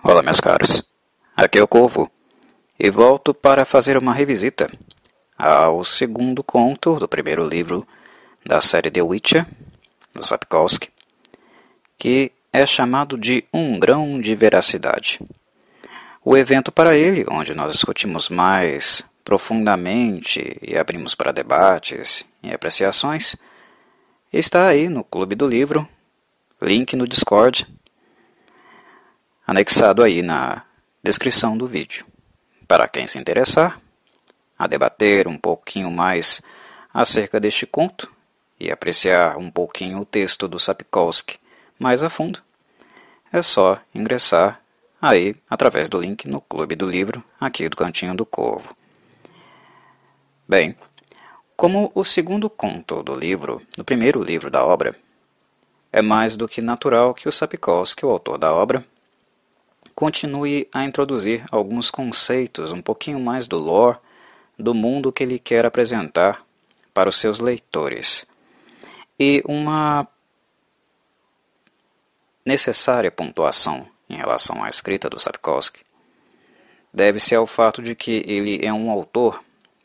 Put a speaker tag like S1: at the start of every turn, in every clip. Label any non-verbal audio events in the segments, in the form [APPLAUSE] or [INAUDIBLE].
S1: Olá, meus caros. Aqui é o Corvo e volto para fazer uma revisita ao segundo conto do primeiro livro da série The Witcher, do Sapkowski, que é chamado de Um Grão de Veracidade. O evento para ele, onde nós discutimos mais profundamente e abrimos para debates e apreciações, está aí no Clube do Livro, link no Discord, anexado aí na descrição do vídeo. Para quem se interessar a debater um pouquinho mais acerca deste conto e apreciar um pouquinho o texto do Sapkowski mais a fundo, é só ingressar aí através do link no Clube do Livro aqui do Cantinho do Corvo. Bem, como o segundo conto do livro, do primeiro livro da obra, é mais do que natural que o Sapkowski, o autor da obra, continue a introduzir alguns conceitos, um pouquinho mais do lore, do mundo que ele quer apresentar para os seus leitores. E uma necessária pontuação em relação à escrita do Sapkowski deve-se ao fato de que ele é um autor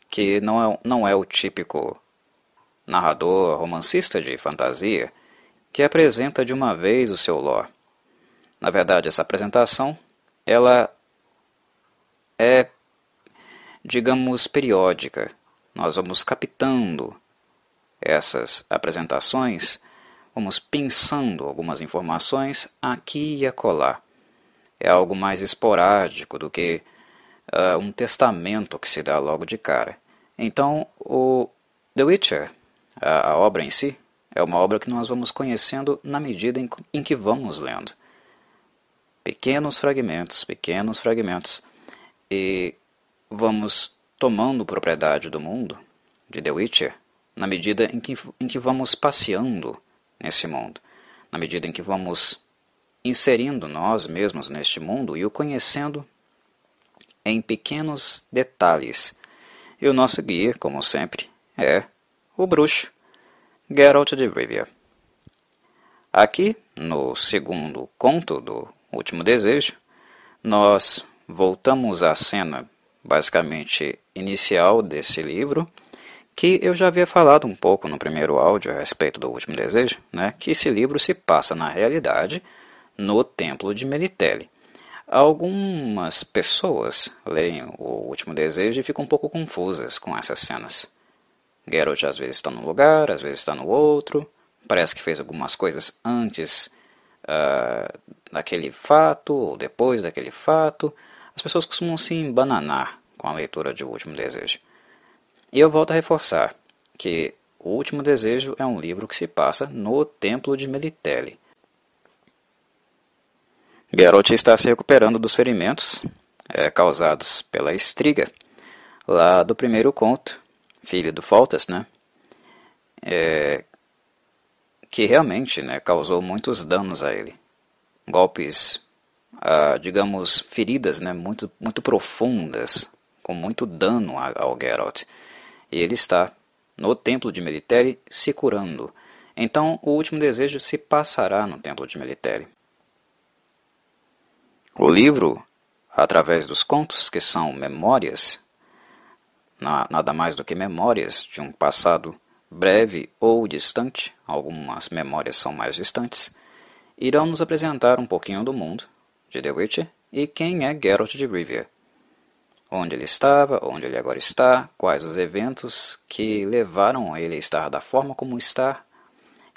S1: que não é, não é o típico narrador romancista de fantasia que apresenta de uma vez o seu lore. Na verdade, essa apresentação ela é, digamos, periódica. Nós vamos captando essas apresentações, vamos pensando algumas informações aqui e acolá. É algo mais esporádico do que uh, um testamento que se dá logo de cara. Então, o The Witcher, a, a, obra em si, é uma obra que nós vamos conhecendo na medida em, em que vamos lendo pequenos fragmentos, pequenos fragmentos, e vamos tomando propriedade do mundo de The Witcher na medida em que, em que vamos passeando nesse mundo, na medida em que vamos inserindo nós mesmos neste mundo e o conhecendo em pequenos detalhes. E o nosso guia, como sempre, é o bruxo Geralt de Rivia. Aqui, no segundo conto do Último Desejo, nós voltamos à cena basicamente inicial desse livro, que eu já havia falado um pouco no primeiro áudio a respeito do Último Desejo, né, que esse livro se passa na realidade no Templo de Melitele. Algumas pessoas leem o Último Desejo e ficam um pouco confusas com essas cenas. Geralt às vezes está num lugar, às vezes está no outro, parece que fez algumas coisas antes uh, daquele fato ou depois daquele fato. As pessoas costumam se embananar com a leitura de O Último Desejo. E eu volto a reforçar que O Último Desejo é um livro que se passa no Templo de Melitele. Geralt está se recuperando dos ferimentos é, causados pela estriga lá do primeiro conto, filho do Foltas, né? É, que realmente né, causou muitos danos a ele. Golpes, ah, digamos, feridas né, muito, muito profundas, com muito dano ao Geralt. E ele está no templo de Melitele se curando. Então o último desejo se passará no templo de Melitele. O livro, através dos contos, que são memórias, nada mais do que memórias de um passado breve ou distante, algumas memórias são mais distantes, irão nos apresentar um pouquinho do mundo de The Witcher e quem é Geralt de Rivia. Onde ele estava, onde ele agora está, quais os eventos que levaram ele a estar da forma como está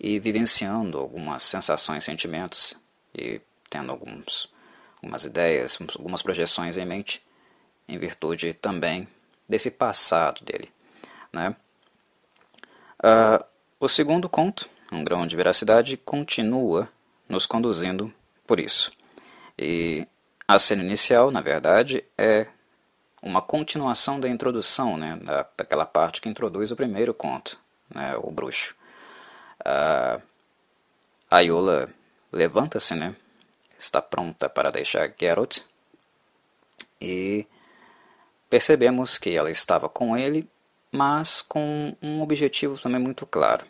S1: e vivenciando algumas sensações, sentimentos e tendo alguns, algumas ideias, algumas projeções em mente, em virtude também desse passado dele. Né? Uh, o segundo conto, Um Grão de Veracidade, continua nos conduzindo por isso. E a cena inicial, na verdade, é uma continuação da introdução, né, daquela parte que introduz o primeiro conto, né, o bruxo. Uh, a Yola levanta-se, né, está pronta para deixar Geralt, e percebemos que ela estava com ele mas com um objetivo também muito claro.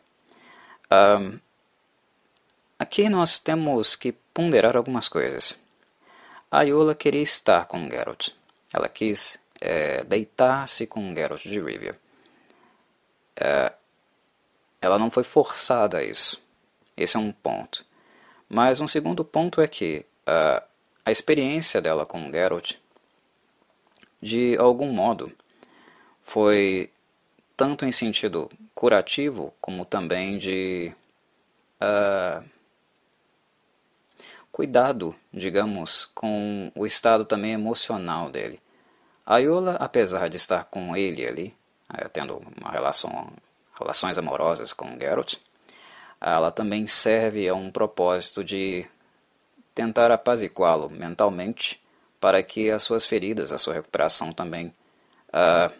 S1: aqui nós temos que ponderar algumas coisas. a Ayula queria estar com Geralt. Ela quis é, deitar-se com Geralt de Rivia. É, ela não foi forçada a isso. Esse é um ponto. Mas um segundo ponto é que uh, a experiência dela com Geralt, de algum modo, foi tanto em sentido curativo como também de uh, cuidado, digamos, com o estado também emocional dele. A Yola, apesar de estar com ele ali, eh, tendo uma relação, relações amorosas com Geralt, ela também serve a um propósito de tentar apaziguá-lo mentalmente para que as suas feridas, a sua recuperação também, uh,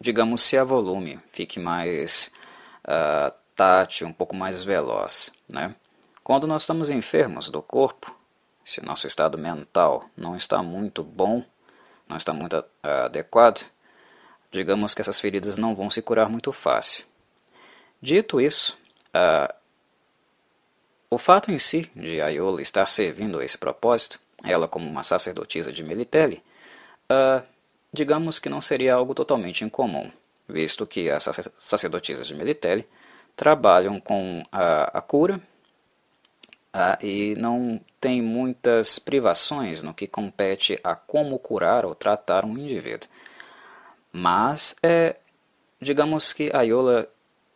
S1: digamos, se avolume, fique mais uh, tátil, um pouco mais veloz. Né? Quando nós estamos enfermos do corpo, se nosso estado mental não está muito bom, não está muito uh, adequado, digamos que essas feridas não vão se curar muito fácil. Dito isso, uh, o fato em si de Ayola estar servindo a esse propósito, ela como uma sacerdotisa de Melitele, uh, digamos que não seria algo totalmente incomum, visto que as sacerdotisas de Melitele trabalham com a, a cura uh, e não tem muitas privações no que compete a como curar ou tratar um indivíduo. Mas, é, digamos que Ayola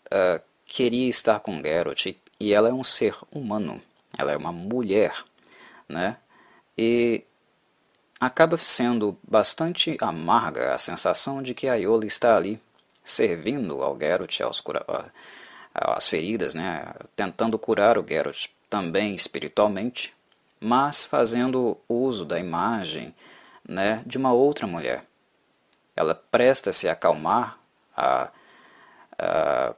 S1: uh, queria estar com Geralt e ela é um ser humano, ela é uma mulher, né? E acaba sendo bastante amarga a sensação de que a Yola está ali servindo ao Geralt, aos cura às feridas, né? tentando curar o Geralt também espiritualmente, mas fazendo uso da imagem né, de uma outra mulher. Ela presta-se a acalmar, a, a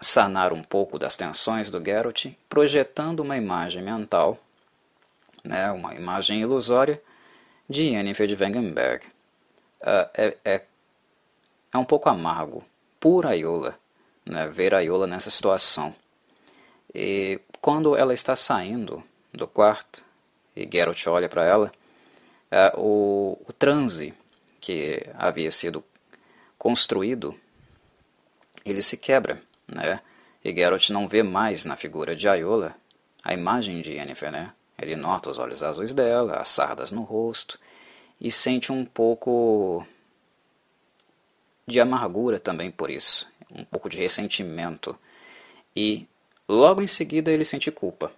S1: sanar um pouco das tensões do Geralt, projetando uma imagem mental, né, uma imagem ilusória, de Yennefer de Wengenberg. Uh, é, é, é um pouco amargo, por Ayola, né, ver Ayola nessa situação. E quando ela está saindo do quarto e Geralt olha para ela, uh, o, o transe que havia sido construído, ele se quebra né? E Geralt não vê mais na figura de Ayola a imagem de Yennefer, né? Ele nota os olhos azuis dela, as sardas no rosto, e sente um pouco de amargura também por isso, um pouco de ressentimento. E logo em seguida ele sente culpa,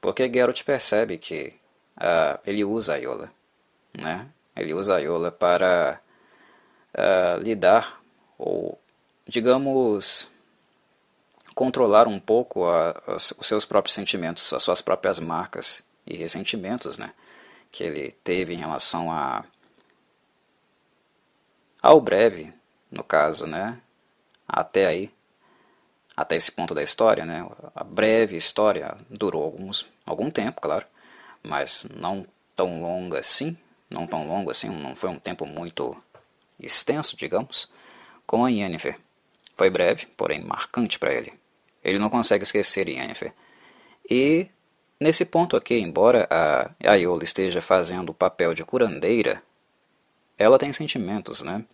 S1: porque Geralt percebe que uh, ele usa Ayola, né? Ele usa Ayola para uh, lidar, ou digamos, controlar um pouco a, os seus próprios sentimentos, as suas próprias marcas e ressentimentos né, que ele teve em relação a, ao breve, no caso, né, até aí, até esse ponto da história, né, a breve história durou alguns, algum tempo, claro, mas não tão longa assim, não tão longo assim, não foi um tempo muito extenso, digamos, como a Yennefer. Foi breve, porém marcante para ele. Ele não consegue esquecer Yennefer. E nesse ponto aqui, embora a Ayola esteja fazendo o papel de curandeira, ela tem sentimentos, né?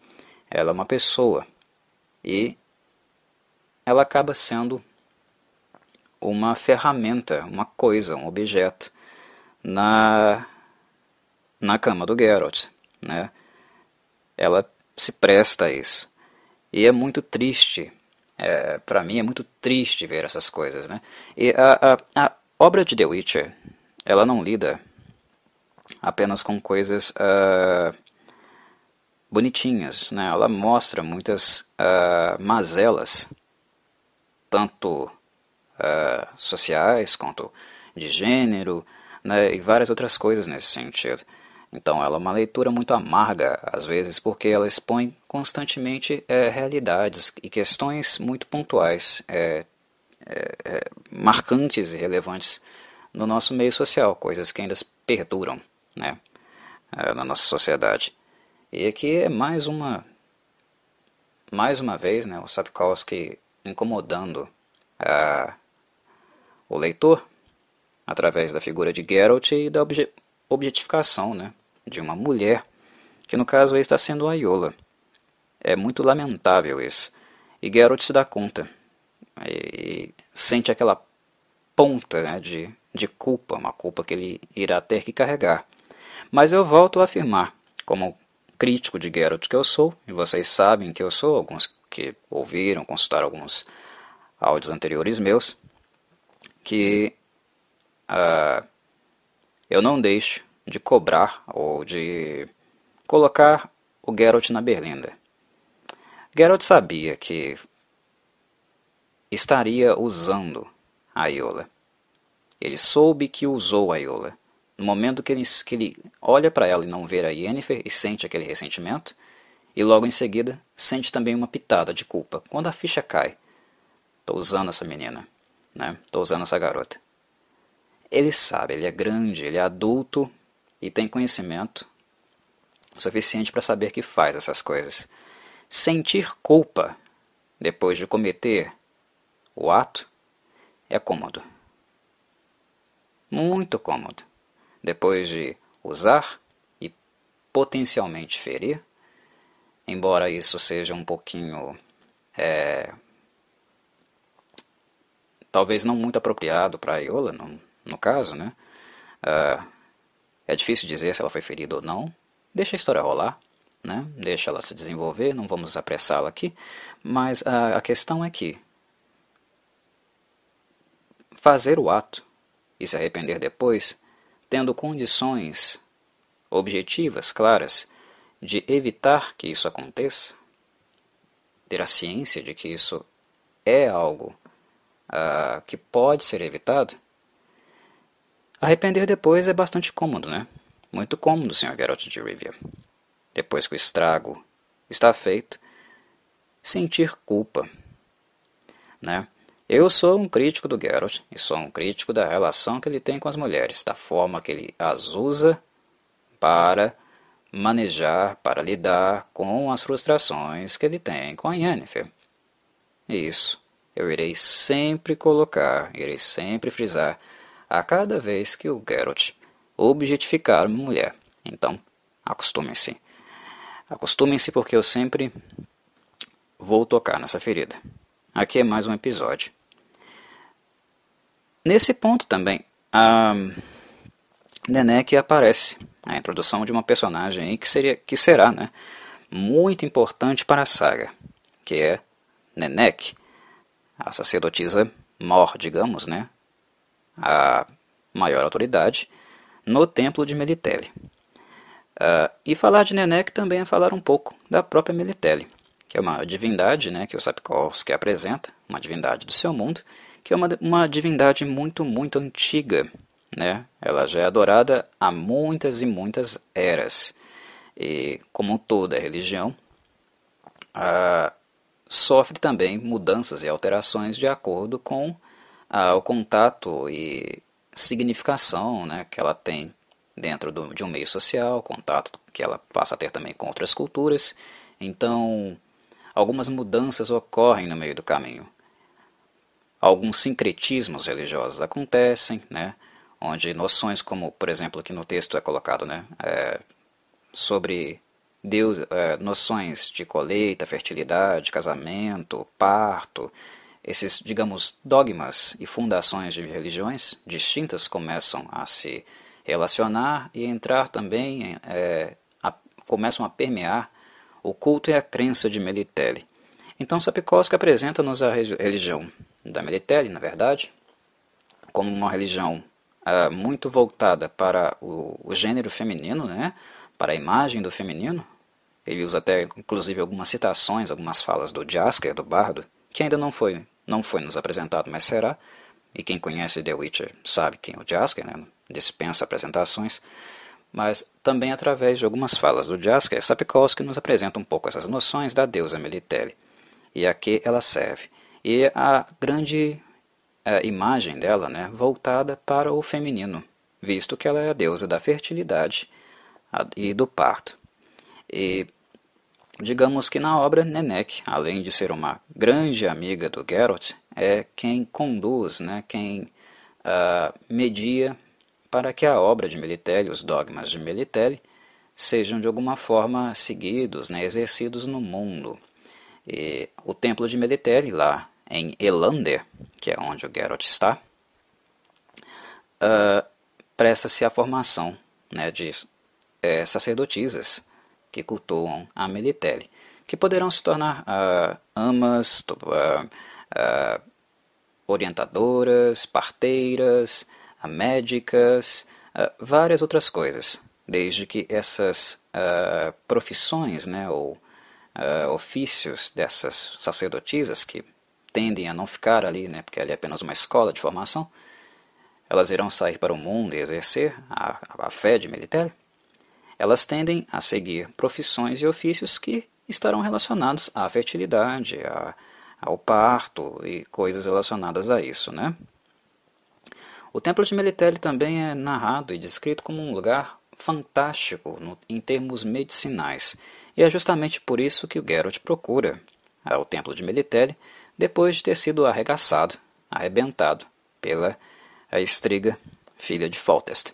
S1: Ela é uma pessoa. E ela acaba sendo uma ferramenta, uma coisa, um objeto na na cama do Geralt, né? Ela se presta a isso. E é muito triste é, para mim é muito triste ver essas coisas, né? E a, a, a, obra de The Witcher, ela não lida apenas com coisas uh, bonitinhas, né? Ela mostra muitas uh, mazelas, tanto uh, sociais quanto de gênero, né? E várias outras coisas nesse sentido. Então ela é uma leitura muito amarga, às vezes, porque ela expõe constantemente é, realidades e questões muito pontuais, é, é, marcantes e relevantes no nosso meio social, coisas que ainda perduram né, na nossa sociedade. E aqui é mais uma, mais uma vez, né, o Sapkowski incomodando a, o leitor através da figura de Geralt e da obje objetificação né, de uma mulher, que no caso está sendo a Iola. É muito lamentável isso. E Geralt se dá conta. E, sente aquela ponta né, de, de culpa, uma culpa que ele irá ter que carregar. Mas eu volto a afirmar, como crítico de Geralt que eu sou, e vocês sabem que eu sou, alguns que ouviram, consultaram alguns áudios anteriores meus, que uh, eu não deixo de cobrar ou de colocar o Geralt na berlinda. Geralt sabia que estaria usando a Iola. Ele soube que usou a Iola. No momento que ele, que ele olha para ela e não vê a Yennefer e sente aquele ressentimento, e logo em seguida sente também uma pitada de culpa. Quando a ficha cai, estou usando essa menina, né? Estou usando essa garota. Ele sabe, ele é grande, ele é adulto e tem conhecimento suficiente para saber que faz essas coisas. Sentir culpa depois de cometer o ato é cômodo. Muito cômodo. Depois de usar e potencialmente ferir, embora isso seja um pouquinho. É, talvez não muito apropriado para a Iola, no, no caso, né? Uh, é difícil dizer se ela foi ferida ou não. Deixa a história rolar, né? Deixa ela se desenvolver, não vamos apressá-la aqui. Mas a, a questão é que fazer o ato e se arrepender depois, tendo condições objetivas, claras, de evitar que isso aconteça, ter a ciência de que isso é algo uh, que pode ser evitado, arrepender depois é bastante cômodo, né? Muito cômodo, Sr. Geralt de Rivia. Depois que o estrago está feito, sentir culpa, né? Eu sou um crítico do Geralt e sou um crítico da relação que ele tem com as mulheres, da forma que ele as usa para manejar, para lidar com as frustrações que ele tem com a Yennefer. Isso eu irei sempre colocar, irei sempre frisar a cada vez que o Geralt objetificar uma mulher. Então, acostumem-se. Acostumem-se porque eu sempre vou tocar nessa ferida. Aqui é mais um episódio. Nesse ponto também, a Nenek aparece, a introdução de uma personagem que, seria, que será né, muito importante para a saga, que é Nenek, a sacerdotisa mor, digamos, né, a maior autoridade, no templo de Melitele. Uh, e falar de Nenek também é falar um pouco da própria Melitele, que é uma divindade né, que o Sapkowski apresenta, uma divindade do seu mundo, que é uma, uma divindade muito, muito antiga. Né? Ela já é adorada há muitas e muitas eras. E, como toda religião, uh, sofre também mudanças e alterações de acordo com o contato e significação né, que ela tem dentro do, de um meio social, contato que ela passa a ter também com outras culturas. Então, algumas mudanças ocorrem no meio do caminho alguns sincretismos religiosos acontecem, né, onde noções como, por exemplo, aqui no texto é colocado, né, é, sobre Deus, é, noções de colheita, fertilidade, casamento, parto, esses, digamos, dogmas e fundações de religiões distintas começam a se relacionar e entrar também, é, a, começam a permear o culto e a crença de Melitele. Então Sapkowski apresenta-nos a religião da Melitele, na verdade, como uma religião uh, muito voltada para o, o, gênero feminino, né, para a imagem do feminino. Ele usa até, inclusive, algumas citações, algumas falas do Jasker, do bardo, que ainda não foi, não foi nos apresentado, mas será. E quem conhece The Witcher sabe quem é o Jasker, né, dispensa apresentações. Mas também através de algumas falas do Jasker, Sapkowski nos apresenta um pouco essas noções da deusa Melitele e a que ela serve e a grande a imagem dela né, voltada para o feminino, visto que ela é a deusa da fertilidade e do parto. E digamos que na obra Nenek, além de ser uma grande amiga do Geralt, é quem conduz, né, quem uh, media para que a obra de Melitelli, os dogmas de Melitelli, sejam de alguma forma seguidos, né, exercidos no mundo. E o templo de Melitelli, lá em Elander, que é onde o Geralt está, uh, presta-se a formação né, de é, sacerdotisas que cultuam a Melitelli, que poderão se tornar uh, amas, uh, orientadoras, parteiras, médicas, várias outras coisas, desde que essas profissões né, ou ofícios dessas sacerdotisas que tendem a não ficar ali, né, porque ali é apenas uma escola de formação, elas irão sair para o mundo e exercer a, a fé de militar, elas tendem a seguir profissões e ofícios que estarão relacionados à fertilidade, a, ao parto e coisas relacionadas a isso. Né? O templo de Melitele também é narrado e descrito como um lugar fantástico no, em termos medicinais, e é justamente por isso que o Geralt procura o templo de Melitele depois de ter sido arregaçado, arrebentado pela estriga, filha de Foltest.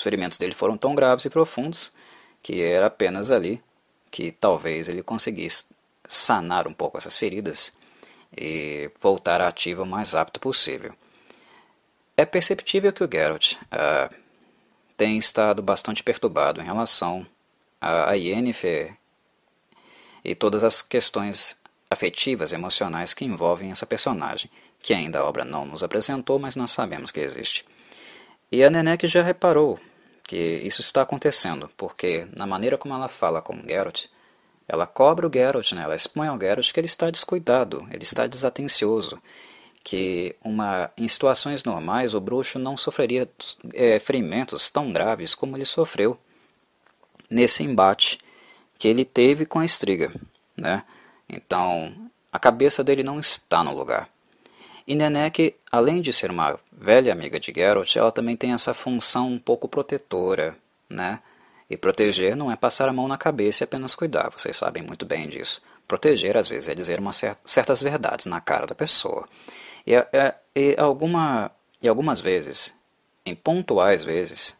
S1: Os ferimentos dele foram tão graves e profundos que era apenas ali que talvez ele conseguisse sanar um pouco essas feridas e voltar à ativa o mais rápido possível. É perceptível que o Geralt uh, tem estado bastante perturbado em relação a Yennefer e todas as questões afetivas, emocionais que envolvem essa personagem, que ainda a obra não nos apresentou, mas nós sabemos que existe. E a Nenek já reparou que isso está acontecendo, porque na maneira como ela fala com Geralt, ela cobra o Geralt, né? ela expõe ao Geralt que ele está descuidado, ele está desatencioso, que uma, em situações normais o bruxo não sofreria é, ferimentos tão graves como ele sofreu nesse embate que ele teve com a Estriga. Né? Então, a cabeça dele não está no lugar. E Nenek, além de ser uma velha amiga de Geralt, ela também tem essa função um pouco protetora, né? E proteger não é passar a mão na cabeça e apenas cuidar, vocês sabem muito bem disso. Proteger, às vezes, é dizer uma certas verdades na cara da pessoa. E, é, e, alguma, e algumas vezes, em pontuais vezes,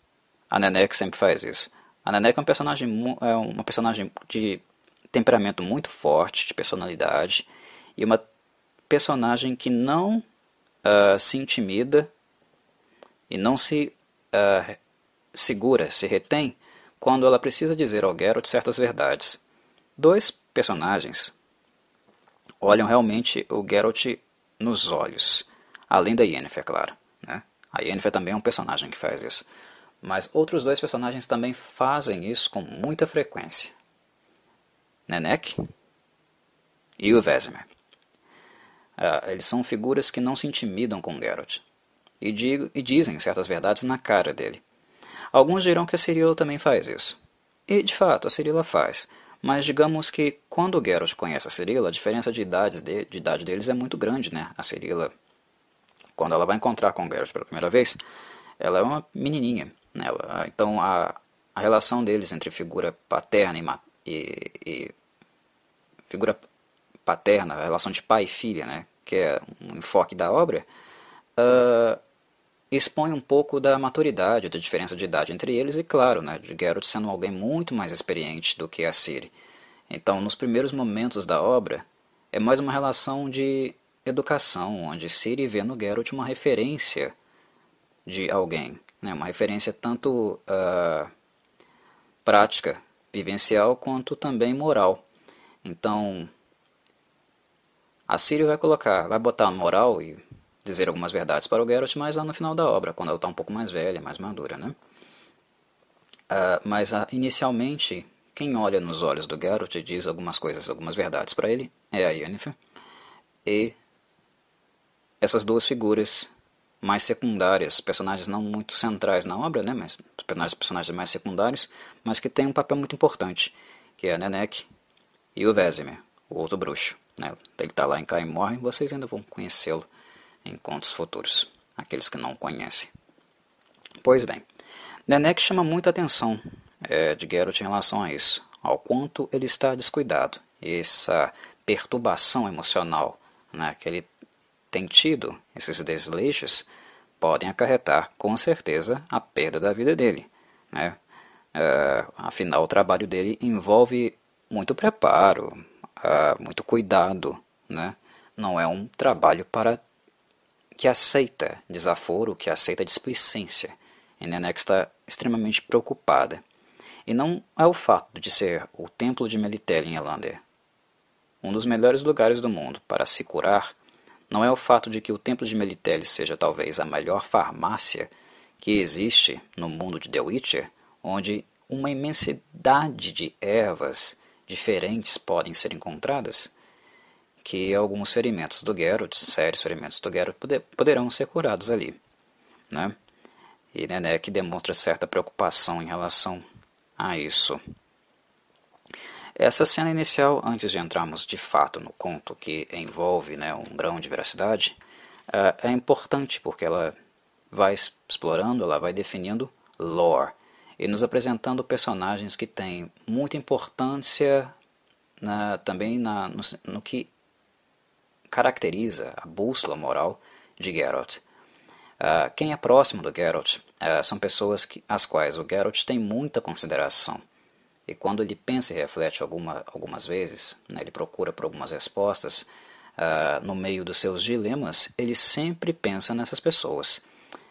S1: a Nenek sempre faz isso. A Nenek é um personagem, é uma personagem de temperamento muito forte, de personalidade, e uma personagem que não uh, se intimida e não se uh, segura, se retém, quando ela precisa dizer ao Geralt certas verdades. Dois personagens olham realmente o Geralt nos olhos, além da Yennefer, claro. Né? A Yennefer também é um personagem que faz isso. Mas outros dois personagens também fazem isso com muita frequência. Nenek e o Vesemir. Uh, eles são figuras que não se intimidam com Geralt e, digo, e dizem certas verdades na cara dele. Alguns dirão que a Cirila também faz isso. E, de fato, a Cirila faz. Mas digamos que quando o Geralt conhece a Cirila, a diferença de, idades de, de idade deles é muito grande, né? A Cirila, quando ela vai encontrar com o Geralt pela primeira vez, ela é uma menininha. Né? Então a, a relação deles entre figura paterna e, e, e figura paterna, a relação de pai e filha, né, que é um enfoque da obra, uh, expõe um pouco da maturidade, da diferença de idade entre eles e, claro, né, de Geralt sendo alguém muito mais experiente do que a Ciri. Então, nos primeiros momentos da obra, é mais uma relação de educação, onde Ciri vê no Geralt uma referência de alguém, né, uma referência tanto uh, prática, vivencial, quanto também moral. Então, a Sírio vai colocar, vai botar moral e dizer algumas verdades para o Geralt, mas lá no final da obra, quando ela está um pouco mais velha, mais madura, né? Uh, mas uh, inicialmente, quem olha nos olhos do Geralt e diz algumas coisas, algumas verdades para ele, é a Yennefer. E essas duas figuras mais secundárias, personagens não muito centrais na obra, né, mas personagens, personagens mais secundários, mas que têm um papel muito importante, que é a Nenek e o Vesemir, o outro bruxo. Né? Ele está lá em Caim Morre, vocês ainda vão conhecê-lo em contos futuros, aqueles que não conhecem. Pois bem, Nenek chama muita atenção é, de Geralt em relação a isso, ao quanto ele está descuidado, essa perturbação emocional né, que ele tem tido, esses desleixos, podem acarretar com certeza a perda da vida dele. Né? Uh, afinal, o trabalho dele envolve muito preparo, uh, muito cuidado. Né? Não é um trabalho para que aceita desaforo, que aceita displicência. E Nenek está extremamente preocupada. E não é o fato de ser o templo de Melitele em Elander, um dos melhores lugares do mundo para se curar, não é o fato de que o templo de Melitele seja talvez a melhor farmácia que existe no mundo de The Witcher, onde uma imensidade de ervas diferentes podem ser encontradas, que alguns ferimentos do Geralt, sérios ferimentos do Geralt, poder, poderão ser curados ali. Né? E Nenek demonstra certa preocupação em relação a isso. Essa cena inicial, antes de entrarmos de fato no conto que envolve né, um grão de veracidade, uh, é importante porque ela vai explorando, ela vai definindo lore e nos apresentando personagens que têm muita importância na, também na, no, no, que caracteriza a bússola moral de Geralt. Uh, quem é próximo do Geralt uh, são pessoas que, as quais o Geralt tem muita consideração. E quando ele pensa e reflete alguma, algumas vezes, né, ele procura por algumas respostas uh, no meio dos seus dilemas, ele sempre pensa nessas pessoas.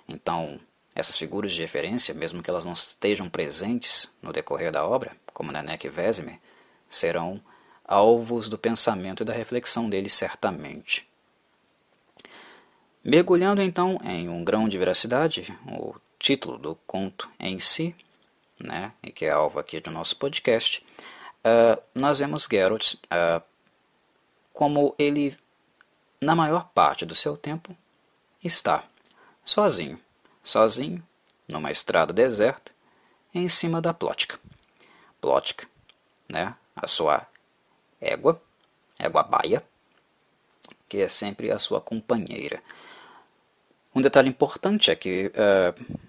S1: Então, essas figuras de referência, mesmo que elas não estejam presentes no decorrer da obra, como Nenek e Vesemir, serão alvos do pensamento e da reflexão dele certamente. Mergulhando então em um grão de veracidade, o título do conto em si né, que é alvo aqui do nosso podcast, uh, nós vemos Geralt uh, como ele, na maior parte do seu tempo, está sozinho, sozinho, numa estrada deserta, em cima da Plótica. Plótica, né, a sua égua, égua baia, que é sempre a sua companheira. Um detalhe importante é que uh,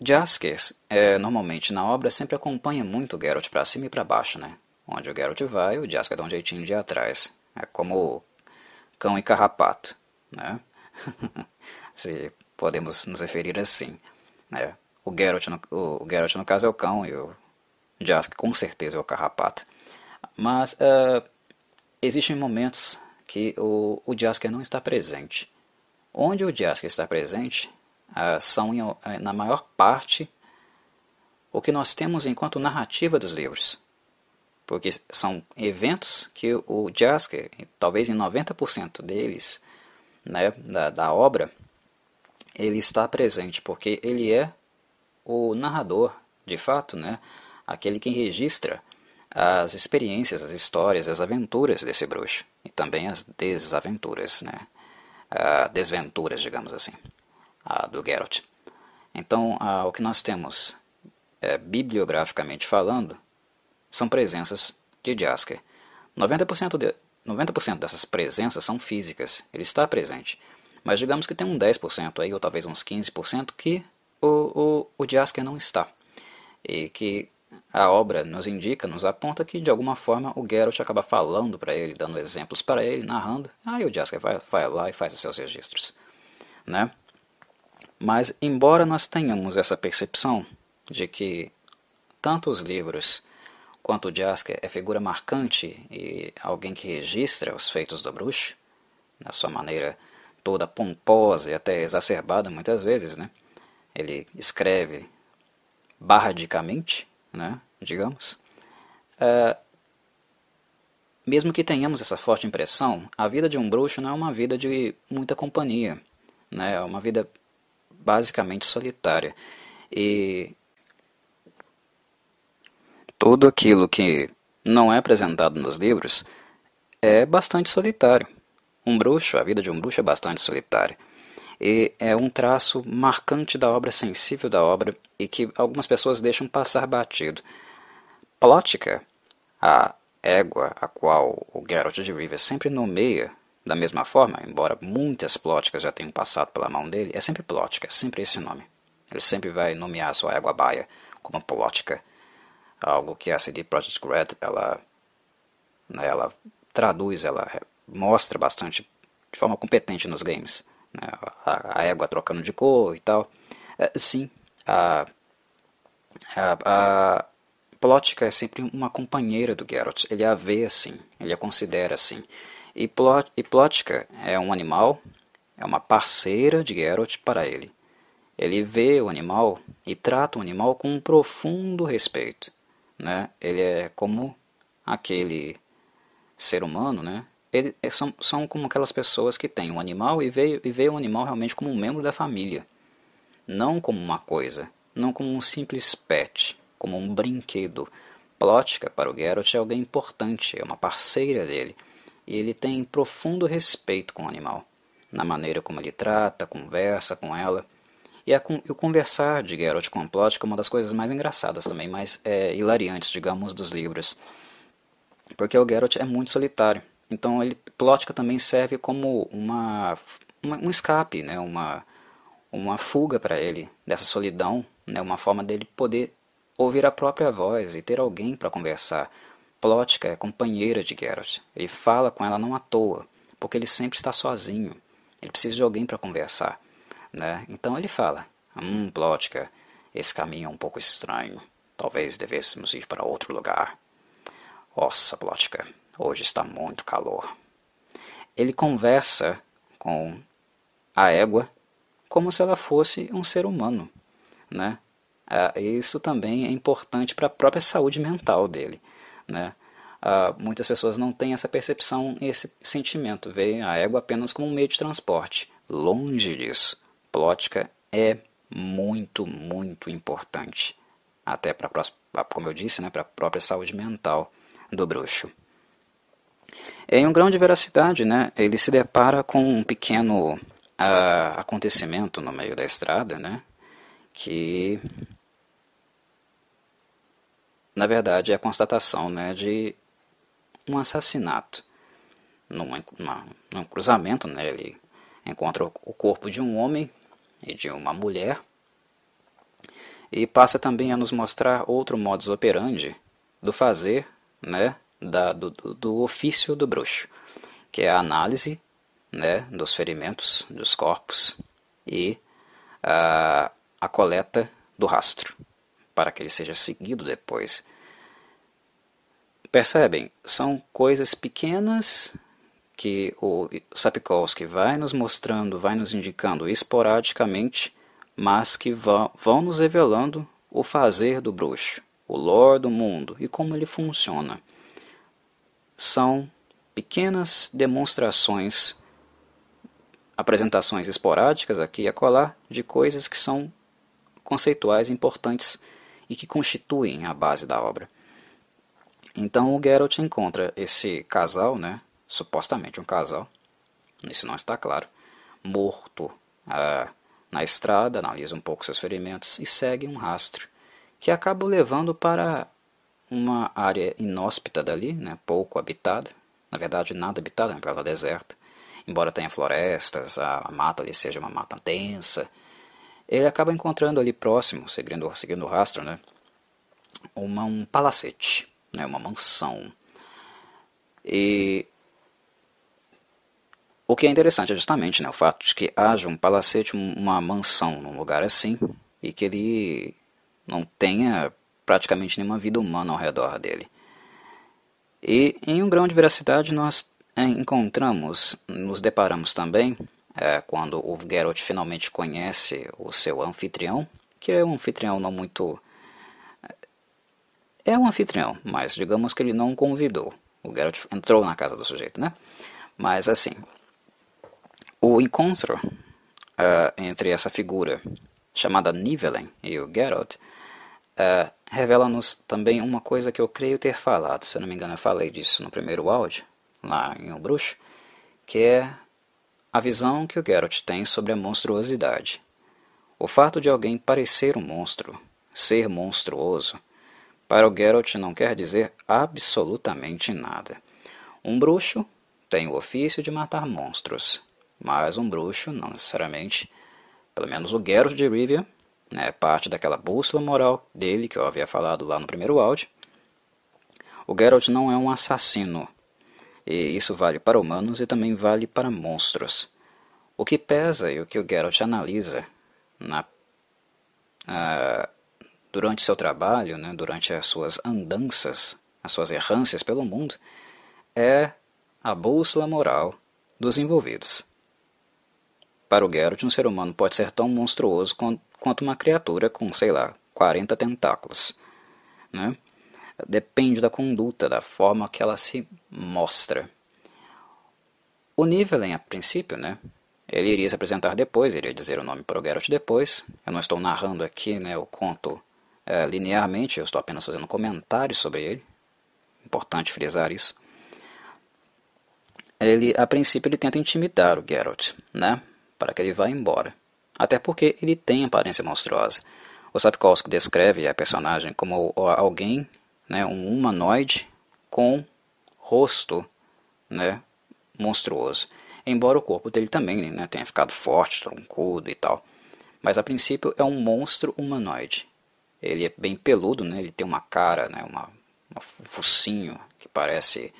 S1: Jaskier, é, normalmente na obra, sempre acompanha muito o Geralt para cima e para baixo, né? Onde o Geralt vai, o Jaskier dá um jeitinho de ir atrás. É como cão e carrapato, né? [LAUGHS] Se podemos nos referir assim, né? O Geralt, no, o, o Geralt, no caso, é o cão e o Jaskier, com certeza, é o carrapato. Mas uh, existem momentos que o, o Jaskier não está presente. Onde o Jaskier está presente, uh, são, em, eh, na maior parte, o que nós temos enquanto narrativa dos livros. Porque são eventos que o Jasker, talvez em 90% deles, né, da, da obra, ele está presente, porque ele é o narrador, de fato, né, aquele que registra as experiências, as histórias, as aventuras desse bruxo. E também as desaventuras, né, uh, desventuras, digamos assim a do Geralt. Então, a, o que nós temos, é, bibliograficamente falando, são presenças de Jasker. 90%, de, 90 dessas presenças são físicas, ele está presente. Mas digamos que tem um 10% aí, ou talvez uns 15% que o, o, o Jasker não está. E que a obra nos indica, nos aponta que de alguma forma o Geralt acaba falando para ele, dando exemplos para ele, narrando. Aí o Jasker vai, vai lá e faz os seus registros. Né? Mas, embora nós tenhamos essa percepção de que tanto os livros quanto o Jasker é figura marcante e alguém que registra os feitos do bruxo, na sua maneira toda pomposa e até exacerbada muitas vezes, né? Ele escreve bardicamente, né? digamos. É, mesmo que tenhamos essa forte impressão, a vida de um bruxo não é uma vida de muita companhia, né? é uma vida basicamente solitária. E tudo aquilo que não é apresentado nos livros é bastante solitário. Um bruxo, a vida de um bruxo é bastante solitária. E é um traço marcante da obra, sensível da obra, e que algumas pessoas deixam passar batido. Plótica, a égua a qual o Geralt de Rivia sempre nomeia da mesma forma, embora muitas plóticas já tenham passado pela mão dele, é sempre plótica, é sempre esse nome. Ele sempre vai nomear a sua égua baia como plótica, algo que a CD Projekt Red ela, né, ela traduz, ela mostra bastante de forma competente nos games, né, a, égua trocando de cor e tal. É, sim, a, a, a Plotka é sempre uma companheira do Geralt, ele a vê assim, ele a considera assim. E, Plot, e Plotka é um animal, é uma parceira de Geralt para ele. Ele vê o animal e trata o animal com um profundo respeito. Né? Ele é como aquele ser humano, né? É, são, são como aquelas pessoas que têm um animal e vê, e o animal realmente como um membro da família. Não como uma coisa, não como um simples pet, como um brinquedo. Plotka, para o Geralt, é alguém importante, é uma parceira dele. E ele tem profundo respeito com o animal, na maneira como ele trata, conversa com ela. E, a, e o conversar de Geralt com Plotka é uma das coisas mais engraçadas também, mais é, hilariantes, digamos, dos livros. Porque o Geralt é muito solitário. Então ele Plotka também serve como uma, uma um escape, né, uma uma fuga para ele dessa solidão, né, uma forma dele poder ouvir a própria voz e ter alguém para conversar. Plotka é companheira de Geralt. Ele fala com ela não à toa, porque ele sempre está sozinho. Ele precisa de alguém para conversar, né? Então ele fala: "Hum, Plotka, esse caminho é um pouco estranho. Talvez devêssemos ir para outro lugar." Nossa, Plotka, hoje está muito calor. Ele conversa com a égua como se ela fosse um ser humano, né? Ah, isso também é importante para a própria saúde mental dele, né? Ah, muitas pessoas não têm essa percepção, esse sentimento, veem a égua apenas como um meio de transporte. Longe disso, Plotka é muito, muito importante, até para, como eu disse, né, para a própria saúde mental do bruxo. Em um grão de veracidade, né, ele se depara com um pequeno uh, acontecimento no meio da estrada, né, que na verdade é a constatação né, de um assassinato. Num, num cruzamento, né, ele encontra o corpo de um homem e de uma mulher. E passa também a nos mostrar outro modus operandi do fazer né, da, do, do ofício do bruxo, que é a análise né, dos ferimentos dos corpos e a, a coleta do rastro, para que ele seja seguido depois. Percebem? São coisas pequenas que o Sapkowski vai nos mostrando, vai nos indicando esporadicamente, mas que vão, vão nos revelando o fazer do bruxo o lore do mundo e como ele funciona. São pequenas demonstrações, apresentações esporádicas aqui e acolá de coisas que são conceituais importantes e que constituem a base da obra. Então o Geralt encontra esse casal, né, supostamente um casal, isso não está claro, morto ah, na estrada, analisa um pouco seus ferimentos e segue um rastro que acaba levando para uma área inóspita dali, né, pouco habitada, na verdade nada habitada, é uma deserta, embora tenha florestas, a, mata ali seja uma mata densa, ele acaba encontrando ali próximo, seguindo, seguindo o rastro, né, uma, um palacete, né, uma mansão. E o que é interessante é justamente né, o fato de que haja um palacete, uma mansão num lugar assim, e que ele não tenha praticamente nenhuma vida humana ao redor dele. E em um grão de veracidade nós é, encontramos, nos deparamos também, é, quando o Geralt finalmente conhece o seu anfitrião, que é um anfitrião não muito... É um anfitrião, mas digamos que ele não convidou. O Geralt entrou na casa do sujeito, né? Mas assim, o encontro uh, entre essa figura chamada Nivellen e o Geralt uh, revela-nos também uma coisa que eu creio ter falado, se eu não me engano eu falei disso no primeiro áudio, lá em O Bruxo, que é a visão que o Geralt tem sobre a monstruosidade. O fato de alguém parecer um monstro, ser monstruoso, para o Geralt não quer dizer absolutamente nada. Um bruxo tem o ofício de matar monstros, mas um bruxo não necessariamente, pelo menos o Geralt de Rivia, né, parte daquela bússola moral dele que eu havia falado lá no primeiro áudio. O Geralt não é um assassino, e isso vale para humanos e também vale para monstros. O que pesa e o que o Geralt analisa na, uh, durante seu trabalho, né, durante as suas andanças, as suas errâncias pelo mundo, é a bússola moral dos envolvidos. Para o Geralt, um ser humano pode ser tão monstruoso quanto uma criatura com, sei lá, 40 tentáculos. Né? Depende da conduta, da forma que ela se mostra. O Nivellen, a princípio, né, ele iria se apresentar depois, iria dizer o nome para o Geralt depois. Eu não estou narrando aqui né, o conto é, linearmente, eu estou apenas fazendo comentários sobre ele. Importante frisar isso. Ele, a princípio, ele tenta intimidar o Geralt, né, para que ele vá embora. Até porque ele tem aparência monstruosa. O Sapkowski descreve a personagem como alguém, né, um humanoide com rosto né, monstruoso. Embora o corpo dele também né, tenha ficado forte, troncudo e tal. Mas a princípio é um monstro humanoide. Ele é bem peludo, né, ele tem uma cara, né, uma, um focinho que parece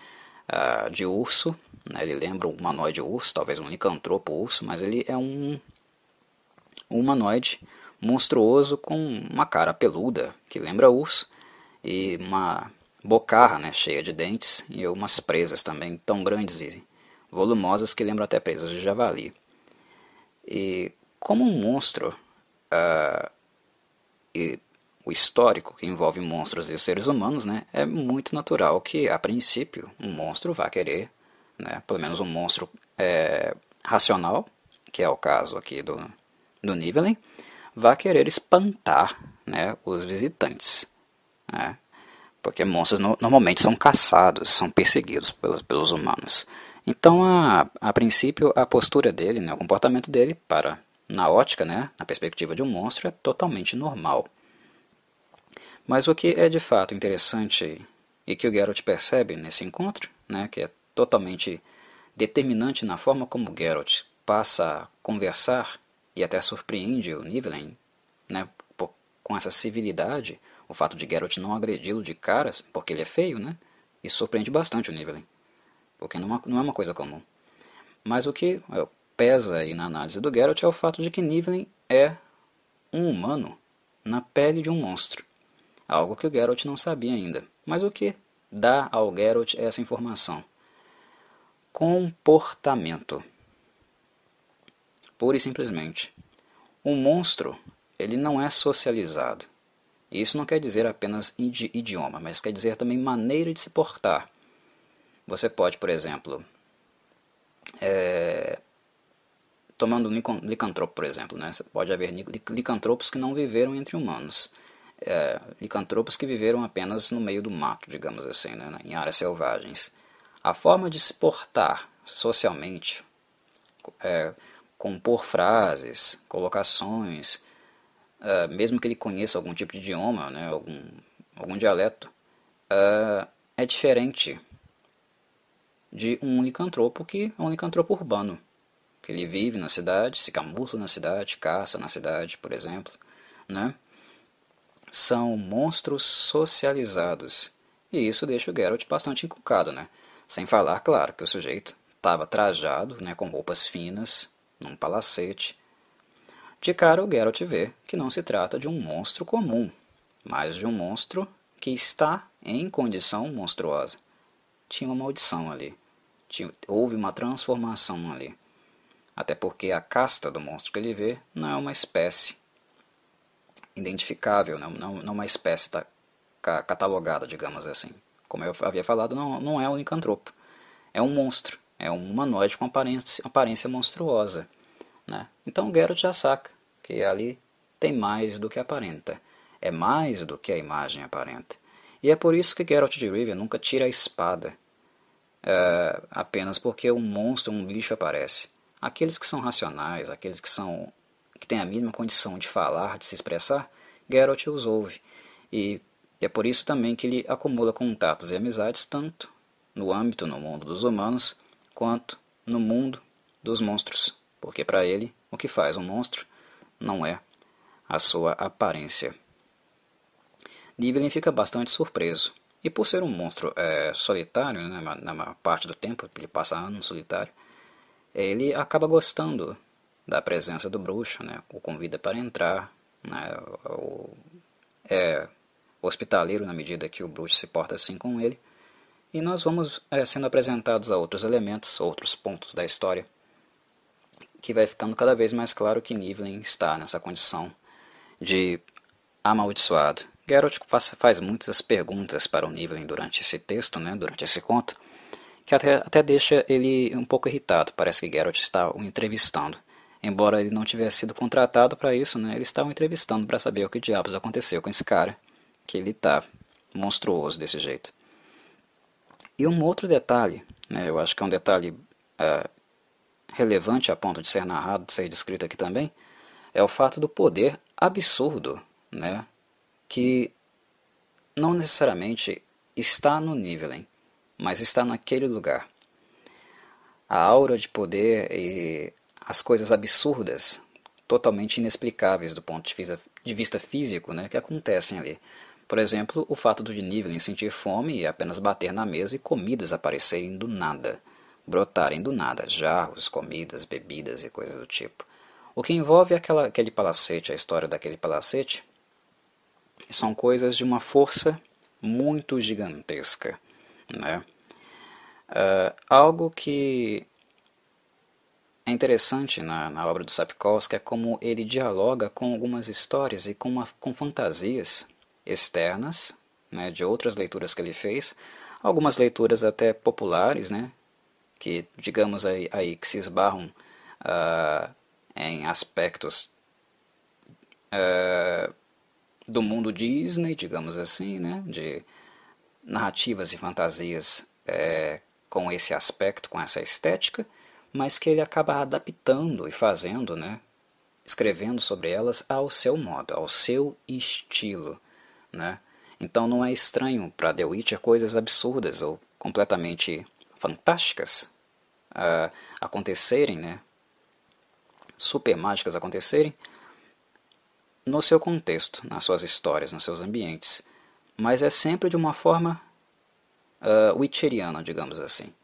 S1: uh, de urso. Né, ele lembra um humanoide urso, talvez um licantropo urso, mas ele é um, um humanoide monstruoso com uma cara peluda, que lembra urso, e uma bocarra né, cheia de dentes, e umas presas também tão grandes e volumosas que lembram até presas de javali. E como um monstro, uh, e o histórico que envolve monstros e seres humanos, né, é muito natural que, a princípio, um monstro vá querer, né, pelo menos um monstro é, racional, que é o caso aqui do, do Nivellen, vá querer espantar né, os visitantes. Né? Porque monstros no, normalmente são caçados, são perseguidos pelos, pelos humanos. Então, a, a princípio, a postura dele, né, o comportamento dele, para na ótica, né, na perspectiva de um monstro, é totalmente normal. Mas o que é de fato interessante e que o Geralt percebe nesse encontro, né, que é totalmente determinante na forma como Geralt passa a conversar e até surpreende o Nivellen, né, com essa civilidade, o fato de Geralt não agredi-lo de caras, porque ele é feio, né, isso surpreende bastante o Nivellen, porque não, é não é uma coisa comum. Mas o que é, pesa aí na análise do Geralt é o fato de que Nivellen é um humano na pele de um monstro, algo que o Geralt não sabia ainda. Mas o que dá ao Geralt essa informação? Comportamento pura e simplesmente. Um monstro, ele não é socializado. E isso não quer dizer apenas idioma, mas quer dizer também maneira de se portar. Você pode, por exemplo, é, tomando um licantropo, por exemplo, né? Pode haver licantropos que não viveram entre humanos. É, licantropos que viveram apenas no meio do mato, digamos assim, né? em áreas selvagens. A forma de se portar socialmente, é, compor frases, colocações, uh, mesmo que ele conheça algum tipo de idioma, né, algum, algum dialeto, uh, é diferente de um licantropo que é um licantropo urbano. Que ele vive na cidade, se camufla na cidade, caça na cidade, por exemplo. Né? São monstros socializados. E isso deixa o Geralt bastante encucado, né? Sem falar, claro, que o sujeito estava trajado, né, com roupas finas, num palacete. De cara, o Geralt vê que não se trata de um monstro comum, mas de um monstro que está em condição monstruosa. Tinha uma maldição ali. Tinha, houve uma transformação ali. Até porque a casta do monstro que ele vê não é uma espécie identificável, não, não, não uma espécie tá, catalogada, digamos assim. Como eu havia falado, não, não é um licantropo. É um monstro. É um humanoide com aparência, aparência monstruosa. Né? Então Geralt já saca que ali tem mais do que aparenta. É mais do que a imagem aparenta. E é por isso que Geralt de Rivia nunca tira a espada. É, apenas porque um monstro, um lixo aparece. Aqueles que são racionais, aqueles que são que têm a mesma condição de falar, de se expressar, Geralt os ouve. E é por isso também que ele acumula contatos e amizades tanto no âmbito no mundo dos humanos quanto no mundo dos monstros, porque para ele o que faz um monstro não é a sua aparência. Nivellen fica bastante surpreso, e por ser um monstro é, solitário, né, na maior parte do tempo, ele passa anos solitário, ele acaba gostando da presença do bruxo, né? o convida para entrar, né? o, é hospitaleiro na medida que o bruxo se porta assim com ele, e nós vamos é, sendo apresentados a outros elementos, outros pontos da história, que vai ficando cada vez mais claro que Nivelen está nessa condição de amaldiçoado. Geralt faz, faz muitas perguntas para o Nivelen durante esse texto, né, durante esse conto, que até, até deixa ele um pouco irritado. Parece que Geralt está o entrevistando. Embora ele não tivesse sido contratado para isso, né, ele está o entrevistando para saber o que diabos aconteceu com esse cara, que ele está monstruoso desse jeito. E um outro detalhe, né, eu acho que é um detalhe é, relevante a ponto de ser narrado, de ser descrito aqui também, é o fato do poder absurdo, né, que não necessariamente está no Nivelen, mas está naquele lugar. A aura de poder e as coisas absurdas, totalmente inexplicáveis do ponto de vista, de vista físico, né, que acontecem ali. Por exemplo, o fato do Nivelen sentir fome e apenas bater na mesa e comidas aparecerem do nada, brotarem do nada, jarros, comidas, bebidas e coisas do tipo. O que envolve aquela, aquele palacete, a história daquele palacete, são coisas de uma força muito gigantesca. Né? Uh, algo que é interessante na, na obra do Sapkowski é como ele dialoga com algumas histórias e com, uma, com fantasias externas né, de outras leituras que ele fez, algumas leituras até populares, né, que digamos aí, aí que se esbarram uh, em aspectos uh, do mundo Disney, digamos assim, né, de narrativas e fantasias uh, com esse aspecto, com essa estética, mas que ele acaba adaptando e fazendo, né, escrevendo sobre elas ao seu modo, ao seu estilo, né? Então não é estranho para The Witcher coisas absurdas ou completamente fantásticas uh, acontecerem, né? super mágicas acontecerem no seu contexto, nas suas histórias, nos seus ambientes, mas é sempre de uma forma uh, witcheriana, digamos assim.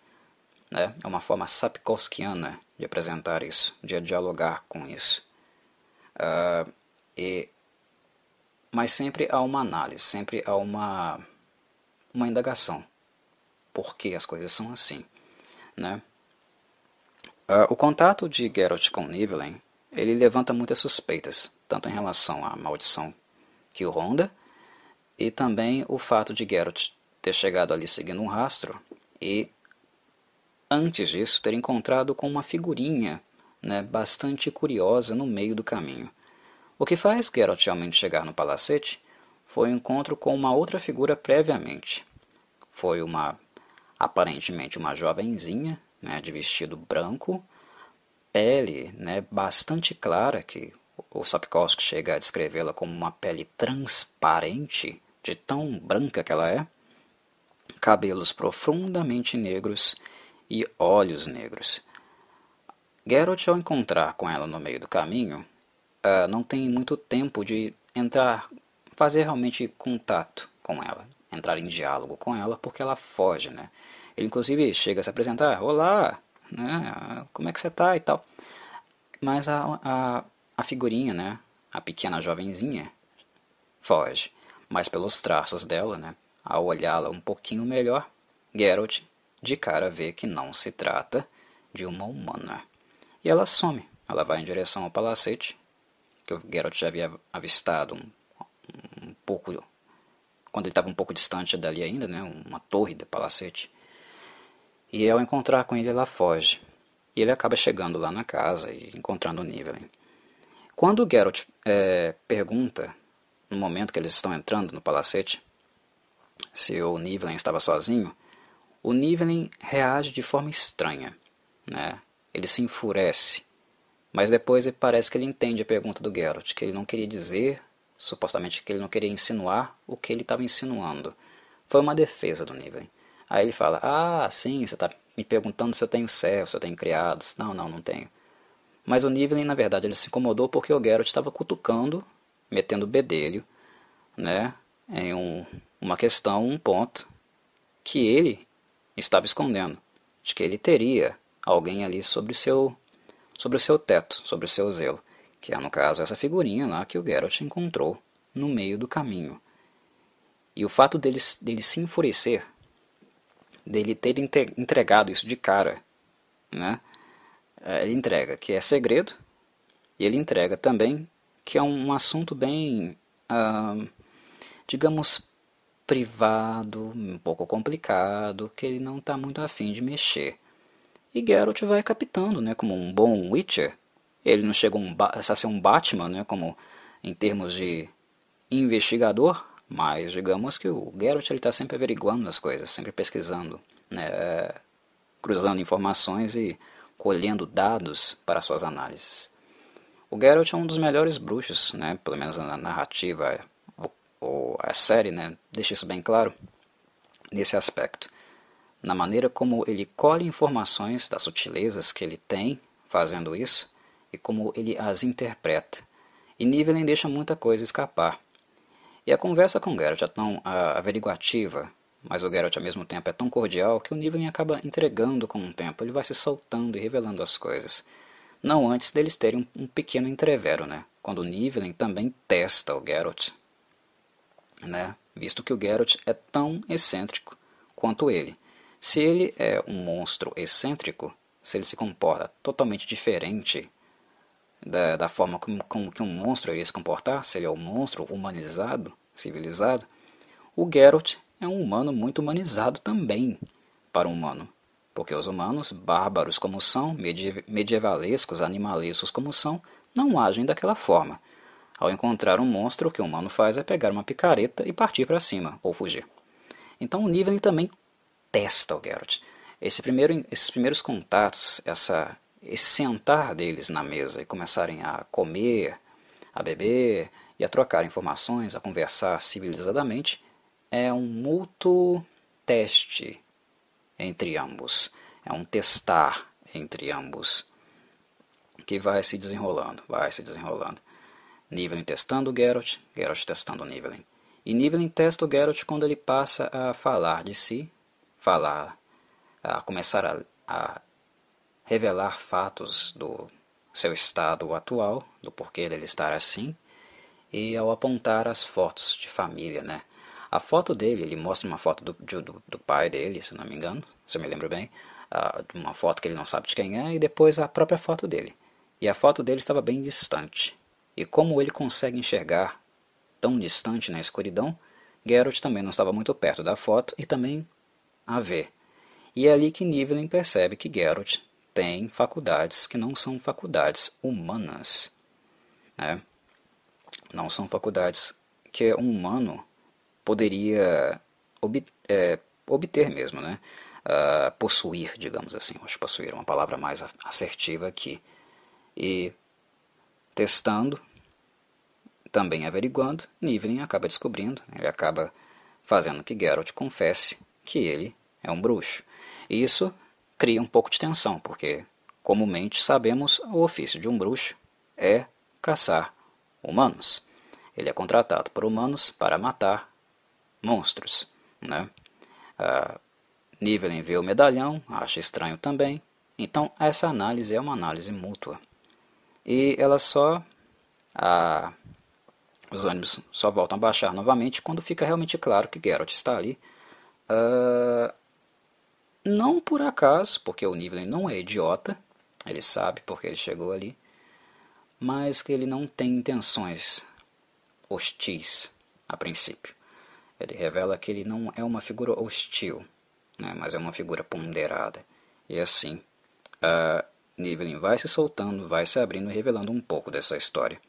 S1: Né? É uma forma sapkowskiana de apresentar isso, de dialogar com isso. Uh, e, mas sempre há uma análise, sempre há uma, uma indagação. Por que as coisas são assim? Né? Uh, o contato de Geralt com Nivellen ele levanta muitas suspeitas, tanto em relação à maldição que o ronda, e também o fato de Geralt ter chegado ali seguindo um rastro e antes disso, ter encontrado com uma figurinha né, bastante curiosa no meio do caminho. O que faz Geralt realmente chegar no palacete foi o um encontro com uma outra figura previamente. Foi uma, aparentemente, uma jovenzinha, né, de vestido branco, pele né, bastante clara, que o Sapkowski chega a descrevê-la como uma pele transparente, de tão branca que ela é, cabelos profundamente negros e olhos negros. Geralt, ao encontrar com ela no meio do caminho, uh, não tem muito tempo de entrar, fazer realmente contato com ela, entrar em diálogo com ela, porque ela foge, né? Ele inclusive chega a se apresentar, olá, né? Como é que você tá e tal. Mas a, a, a figurinha, né? A pequena jovenzinha foge. Mas pelos traços dela, né? Ao olhá-la um pouquinho melhor, Geralt de cara vê que não se trata de uma humana. E ela some. Ela vai em direção ao palacete, que o Geralt já havia avistado um, um pouco, quando ele estava um pouco distante dali ainda, né, uma torre de palacete. E ao encontrar com ele, ela foge. E ele acaba chegando lá na casa e encontrando o Nivellen. Quando o Geralt é, pergunta, no momento que eles estão entrando no palacete, se o Nivellen estava sozinho, o Nivellen reage de forma estranha. Né? Ele se enfurece. Mas depois parece que ele entende a pergunta do Geralt, que ele não queria dizer, supostamente que ele não queria insinuar o que ele estava insinuando. Foi uma defesa do Nivellen. Aí ele fala, ah, sim, você está me perguntando se eu tenho servos, se eu tenho criados. Não, não, não tenho. Mas o Nivellen, na verdade, ele se incomodou porque o Geralt estava cutucando, metendo bedelho, né, em um, uma questão, um ponto, que ele estava escondendo, de que ele teria alguém ali sobre seu sobre o seu teto, sobre o seu zelo, que é no caso essa figurinha lá que o Geralt encontrou no meio do caminho. E o fato dele, dele se enfurecer, dele ter entregado isso de cara, né? É, ele entrega que é segredo, e ele entrega também que é um assunto bem, ah, digamos, privado, um pouco complicado, que ele não está muito afim de mexer. E Geralt vai captando, né, como um bom Witcher. Ele não chega um a ser um Batman, né, como em termos de investigador, mas digamos que o Geralt está sempre averiguando as coisas, sempre pesquisando, né, cruzando informações e colhendo dados para suas análises. O Geralt é um dos melhores bruxos, né, pelo menos na narrativa ou a série né, deixa isso bem claro nesse aspecto. Na maneira como ele colhe informações das sutilezas que ele tem fazendo isso e como ele as interpreta. E Nivellen deixa muita coisa escapar. E a conversa com Geralt é tão averiguativa, mas o Geralt ao mesmo tempo é tão cordial que o Nivellen acaba entregando com o tempo, ele vai se soltando e revelando as coisas. Não antes deles terem um, um pequeno entrevero, né? Quando o Nivellen também testa o Geralt né? visto que o Geralt é tão excêntrico quanto ele. Se ele é um monstro excêntrico, se ele se comporta totalmente diferente da, da forma como, como que um monstro iria se comportar, se ele é um monstro humanizado, civilizado, o Geralt é um humano muito humanizado também para um humano. Porque os humanos, bárbaros como são, medievalescos, animalescos como são, não agem daquela forma. Ao encontrar um monstro, o que o humano faz é pegar uma picareta e partir para cima, ou fugir. Então o Nivellen também testa o Geralt. Esse primeiro, esses primeiros contatos, essa, esse sentar deles na mesa e começarem a comer, a beber e a trocar informações, a conversar civilizadamente, é um mútuo teste entre ambos. É um testar entre ambos que vai se desenrolando, vai se desenrolando. Nivellen testando Geralt, Geralt testando Nivellen. E Nivellen testa o Geralt quando ele passa a falar de si, falar, a começar a, a revelar fatos do seu estado atual, do porquê dele estar assim, e ao apontar as fotos de família, né? A foto dele, ele mostra uma foto do, do, do pai dele, se não me engano, se eu me lembro bem, uh, uma foto que ele não sabe de quem é, e depois a própria foto dele. E a foto dele estava bem distante. E como ele consegue enxergar tão distante na escuridão, Geralt também não estava muito perto da foto e também a vê. E é ali que Nivellen percebe que Geralt tem faculdades que não são faculdades humanas. Né? Não são faculdades que um humano poderia ob é, obter mesmo, né? Uh, possuir, digamos assim. Acho possuir é uma palavra mais assertiva aqui. E testando, também averiguando, Nivellen acaba descobrindo, ele acaba fazendo que Geralt confesse que ele é um bruxo. E isso cria um pouco de tensão, porque comumente sabemos o ofício de um bruxo é caçar humanos. Ele é contratado por humanos para matar monstros. Né? Uh, Nivellen vê o medalhão, acha estranho também. Então essa análise é uma análise mútua. E ela só os ânimos só voltam a baixar novamente quando fica realmente claro que Geralt está ali. Uh, não por acaso, porque o Nivellen não é idiota, ele sabe porque ele chegou ali, mas que ele não tem intenções hostis a princípio. Ele revela que ele não é uma figura hostil, né, mas é uma figura ponderada. E assim, uh, vai se soltando, vai se abrindo e revelando um pouco dessa história.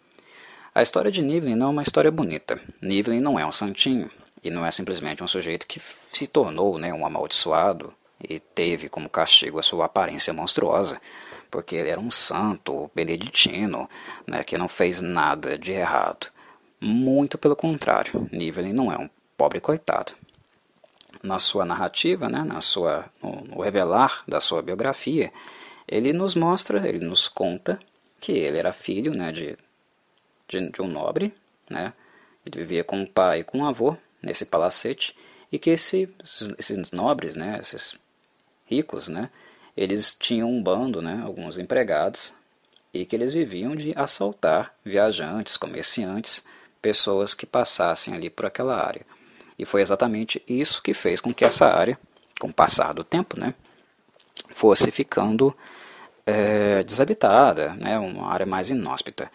S1: A história de Nivellen não é uma história bonita. Nivellen não é um santinho, e não é simplesmente um sujeito que se tornou né, um amaldiçoado e teve como castigo a sua aparência monstruosa, porque ele era um santo beneditino né, que não fez nada de errado. Muito pelo contrário, Nivellen não é um pobre coitado. Na sua narrativa, né, na sua, no, no revelar da sua biografia, ele nos mostra, ele nos conta que ele era filho né, de de, de um nobre, né? Ele vivia com o pai e com o avô nesse palacete e que esse, esses nobres, né, esses ricos, né, eles tinham um bando, né, alguns empregados e que eles viviam de assaltar viajantes, comerciantes, pessoas que passassem ali por aquela área. E foi exatamente isso que fez com que essa área, com o passar do tempo, né, fosse ficando é, desabitada, né, uma área mais inóspita.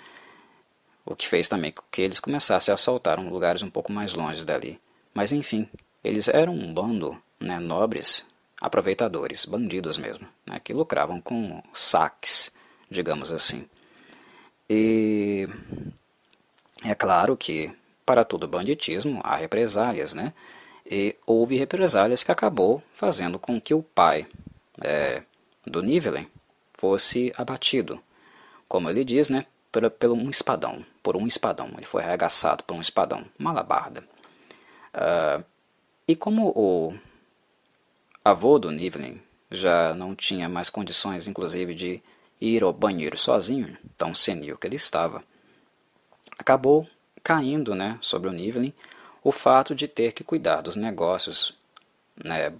S1: O que fez também com que eles começassem a assaltar lugares um pouco mais longe dali. Mas enfim, eles eram um bando né, nobres, aproveitadores, bandidos mesmo, né, que lucravam com saques, digamos assim. E é claro que para todo banditismo há represálias, né? E houve represálias que acabou fazendo com que o pai é, do Nivelen fosse abatido. Como ele diz, né? Por um espadão. Por um espadão. Ele foi arregaçado por um espadão. Uma alabarda. Uh, e como o avô do Nivelen já não tinha mais condições, inclusive, de ir ao banheiro sozinho, tão senil que ele estava, acabou caindo né, sobre o Nivelin o fato de ter que cuidar dos negócios né,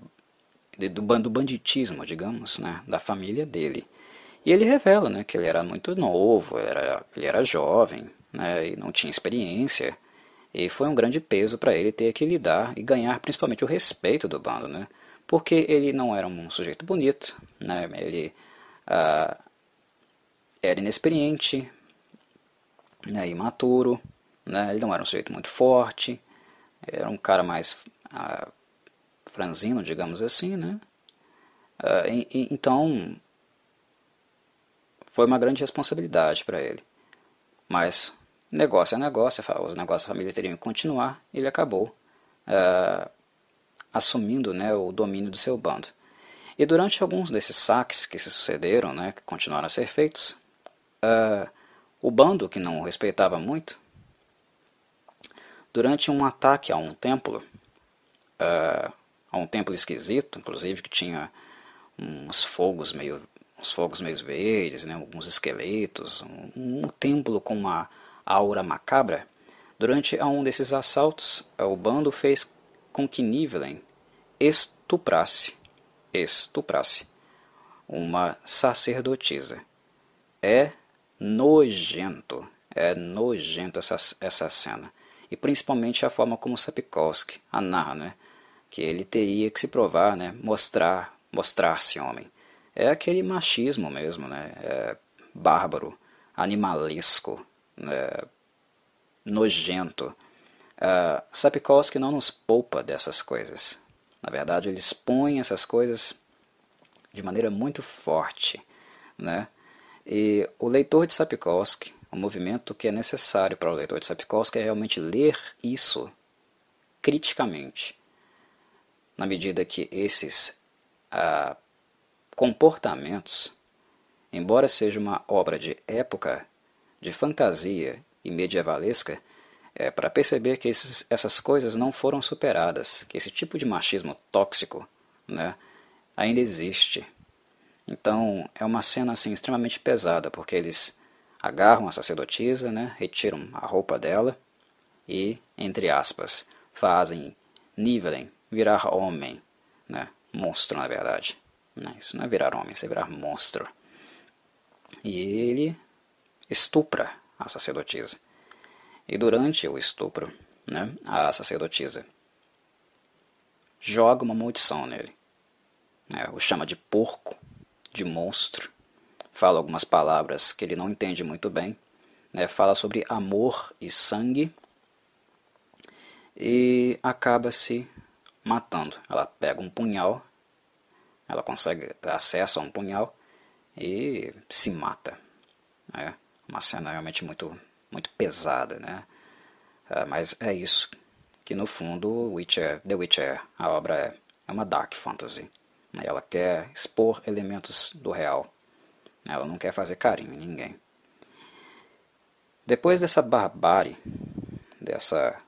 S1: do, do banditismo, digamos, né, da família dele. E ele revela né, que ele era muito novo, era, ele era jovem né, e não tinha experiência. E foi um grande peso para ele ter que lidar e ganhar principalmente o respeito do bando, né? Porque ele não era um sujeito bonito, né? Ele ah, era inexperiente, né, imaturo, né? Ele não era um sujeito muito forte, era um cara mais ah, franzino, digamos assim, né? Ah, e, e, então, foi uma grande responsabilidade para ele. Mas negócio é negócio, os negócios da família teriam que continuar, ele acabou ah, assumindo né, o domínio do seu bando. E durante alguns desses saques que se sucederam, né, que continuaram a ser feitos, uh, o bando, que não o respeitava muito, durante um ataque a um templo, uh, a um templo esquisito, inclusive que tinha uns fogos meio, uns fogos meio verdes, né, alguns esqueletos, um, um templo com uma aura macabra. Durante um desses assaltos, uh, o bando fez com que Nivelen estuprasse, estuprasse uma sacerdotisa. É nojento, é nojento essa, essa cena e principalmente a forma como Sapkowski a narra, né? que ele teria que se provar, né? mostrar, mostrar-se homem. É aquele machismo mesmo, né? É bárbaro, animalesco, né? nojento. Uh, Sapkowski não nos poupa dessas coisas. Na verdade, ele expõe essas coisas de maneira muito forte. Né? E o leitor de Sapkowski o movimento que é necessário para o leitor de Sapkowski é realmente ler isso criticamente, na medida que esses ah, comportamentos, embora seja uma obra de época, de fantasia e medievalesca, é para perceber que esses, essas coisas não foram superadas, que esse tipo de machismo tóxico né, ainda existe. Então é uma cena assim extremamente pesada, porque eles agarram a sacerdotisa, né, retiram a roupa dela e, entre aspas, fazem Nivelen virar homem, né, monstro na verdade. Isso não é virar homem, isso é virar monstro. E ele estupra a sacerdotisa. E durante o estupro, né, a sacerdotisa joga uma maldição nele. Né, o chama de porco, de monstro, fala algumas palavras que ele não entende muito bem, né? fala sobre amor e sangue e acaba se matando. Ela pega um punhal, ela consegue acesso a um punhal e se mata. É uma cena realmente muito, muito pesada, né? É, mas é isso que no fundo Witcher, The Witcher, a obra é, é uma dark fantasy. Né? Ela quer expor elementos do real ela não quer fazer carinho em ninguém. Depois dessa barbárie, dessa